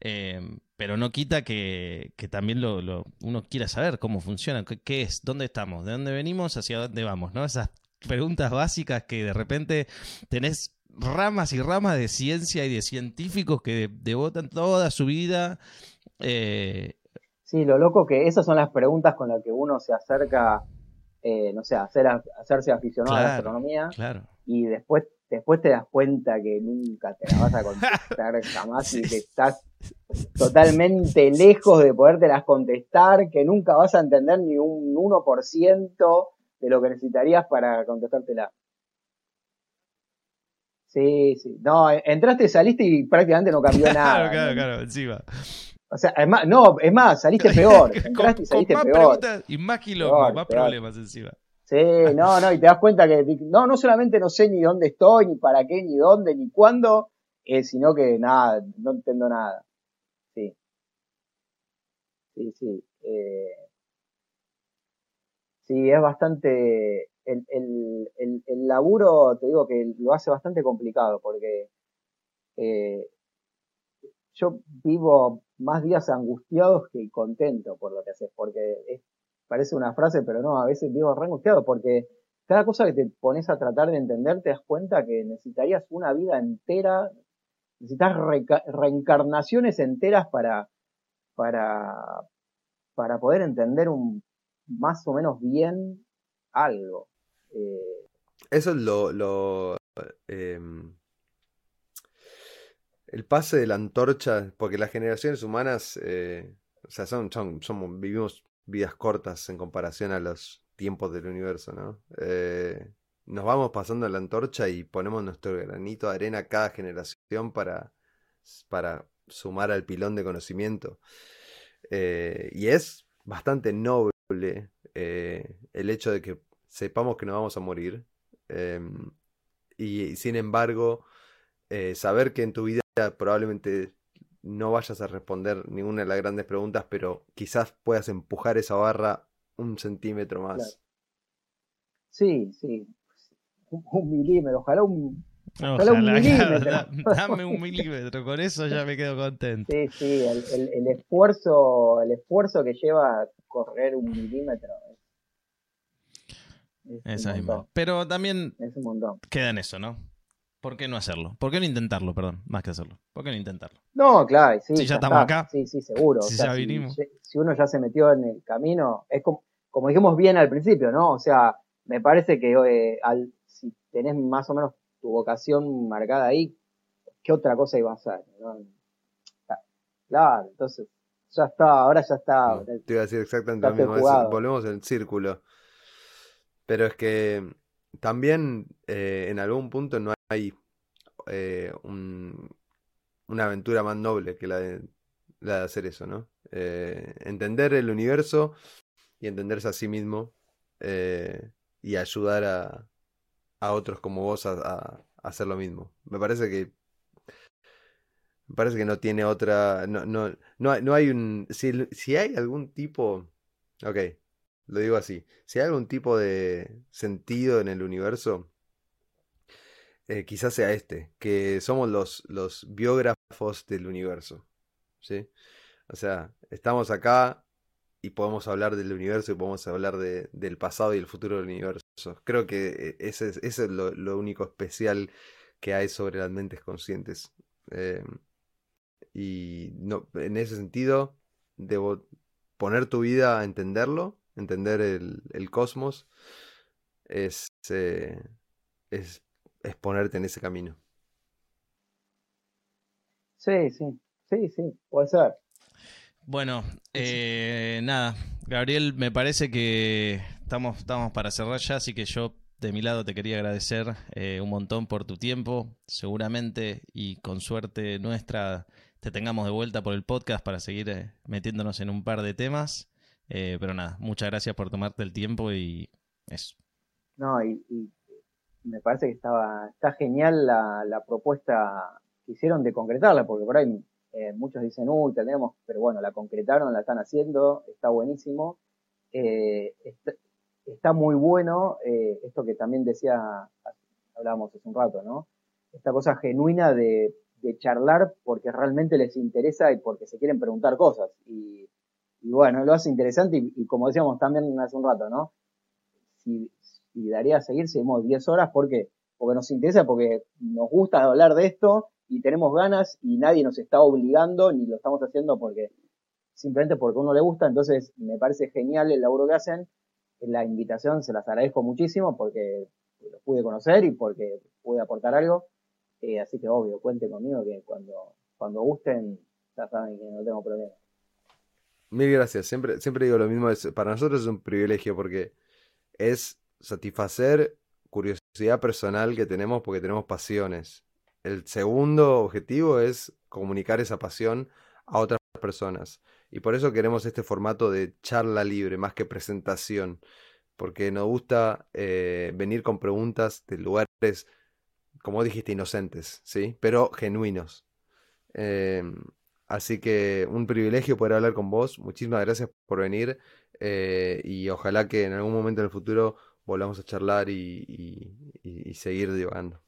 Eh, pero no quita que, también lo, uno quiera saber cómo funciona, qué, qué, es, dónde estamos, de dónde venimos, hacia dónde vamos, ¿no? Esas preguntas básicas que de repente tenés ramas y ramas de ciencia y de científicos que devotan toda su vida. Eh, sí, lo loco que esas son las preguntas con las que uno se acerca, eh, no sé, hacer, hacerse aficionado a la astronomía. Claro. Y después, después te das cuenta que nunca te la vas a contestar jamás y que estás totalmente lejos de podértelas contestar, que nunca vas a entender ni un 1% de lo que necesitarías para contestártela. Sí, sí. No, entraste, saliste y prácticamente no cambió nada. claro, claro, claro, encima. O sea, es más, no, es más, saliste peor. Entraste y saliste más peor. Preguntas y más quilombo, más problemas encima. Sí, no, no, y te das cuenta que no, no solamente no sé ni dónde estoy, ni para qué, ni dónde, ni cuándo, eh, sino que nada, no entiendo nada. Sí. Sí, sí. Eh, Sí, es bastante. El, el, el, laburo, te digo que lo hace bastante complicado porque eh, yo vivo más días angustiados que contentos por lo que haces, porque parece una frase, pero no, a veces vivo re angustiado porque cada cosa que te pones a tratar de entender te das cuenta que necesitarías una vida entera, necesitas reencarnaciones enteras para, para, para poder entender un más o menos bien algo. Eh, Eso es lo... lo em, el pase de la antorcha, porque las generaciones humanas, eh, o sea, son, son, somos, vivimos vidas cortas en comparación a los tiempos del universo, ¿no? Eh, nos vamos pasando la antorcha y ponemos nuestro granito de arena cada generación para, para sumar al pilón de conocimiento. y es bastante noble eh, el hecho de que sepamos que no vamos a morir. Em, y sin embargo, eh, saber que en tu vida probablemente no vayas a responder ninguna de las grandes preguntas, pero quizás puedas empujar esa barra un centímetro más. Sí, sí. Un, milímetro, ojalá un, un milímetro. dame un milímetro, con eso ya me quedo contento. Sí, sí, el, el, esfuerzo, el esfuerzo que lleva correr un milímetro es, Pero también queda en eso, ¿no? ¿Por qué no hacerlo? ¿Por qué no intentarlo, perdón? Más que hacerlo. ¿Por qué no intentarlo? No, claro, sí. Si ya, estamos acá. Sí, sí, seguro. Si ya vinimos. Si, uno ya se metió en el camino, es como, como dijimos bien al principio, ¿no? O sea, me parece que eh, al, si tenés más o menos tu vocación marcada ahí, ¿qué otra cosa iba a hacer? Claro, entonces, ya está, ahora ya está. te iba a decir exactamente lo mismo. volvemos al círculo. Pero es que también eh, en algún punto no hay eh, una aventura más noble que la de, la de hacer eso, ¿no? Eh, entender el universo y entenderse a sí mismo y ayudar a, a, otros como vos a, hacer lo mismo. Me parece que me parece que no tiene otra. No, no, no, hay un. Si, si hay algún tipo. Ok, lo digo así. Si hay algún tipo de sentido en el universo, eh, quizás sea este, que somos los, los biógrafos del universo. ¿Sí? O sea, estamos acá y podemos hablar del universo y podemos hablar de, del pasado y el futuro del universo. Creo que eh, ese es, es lo, lo, único especial que hay sobre las mentes conscientes. Eh, y no, en ese sentido, debo poner tu vida a entenderlo, entender el, el cosmos, es, es, ponerte en ese camino. Sí, sí, sí, sí, puede ser. Bueno, eh, nada, Gabriel, me parece que estamos, estamos para cerrar ya, así que yo de mi lado te quería agradecer eh, un montón por tu tiempo, seguramente y con suerte nuestra te tengamos de vuelta por el podcast para seguir eh, metiéndonos en un par de temas. Eh, pero nada, muchas gracias por tomarte el tiempo y eso. No, y, me parece que estaba está genial la, la, propuesta que hicieron de concretarla, porque por ahí eh, muchos dicen, uy, tenemos, pero bueno, la concretaron, la están haciendo, está buenísimo. Está, está, muy bueno esto que también decía, hablábamos hace un rato, ¿no? Esta cosa genuina de charlar porque realmente les interesa y porque se quieren preguntar cosas. Y, bueno, lo hace interesante y, como decíamos también hace un rato, ¿no? Si, daría a seguir, seguimos 10 horas porque, porque nos interesa, porque nos gusta hablar de esto y tenemos ganas y nadie nos está obligando ni lo estamos haciendo porque simplemente porque a uno le gusta. Entonces me parece genial el laburo que hacen. La invitación se las agradezco muchísimo porque los pude conocer y porque pude aportar algo. Eh, así que obvio, cuente conmigo que cuando, cuando gusten, ya saben que no tengo problema. Mil gracias. Siempre, siempre digo lo mismo. para nosotros es un privilegio porque es satisfacer curiosidad personal que tenemos porque tenemos pasiones. El segundo objetivo es comunicar esa pasión a otras personas. Y por eso queremos este formato de charla libre, más que presentación. Porque nos gusta eh, venir con preguntas de lugares como dijiste, inocentes, ¿sí? Pero genuinos. Em, así que un privilegio poder hablar con vos. Muchísimas gracias por venir eh, y ojalá que en algún momento en el futuro volvamos a charlar y, y seguir divagando.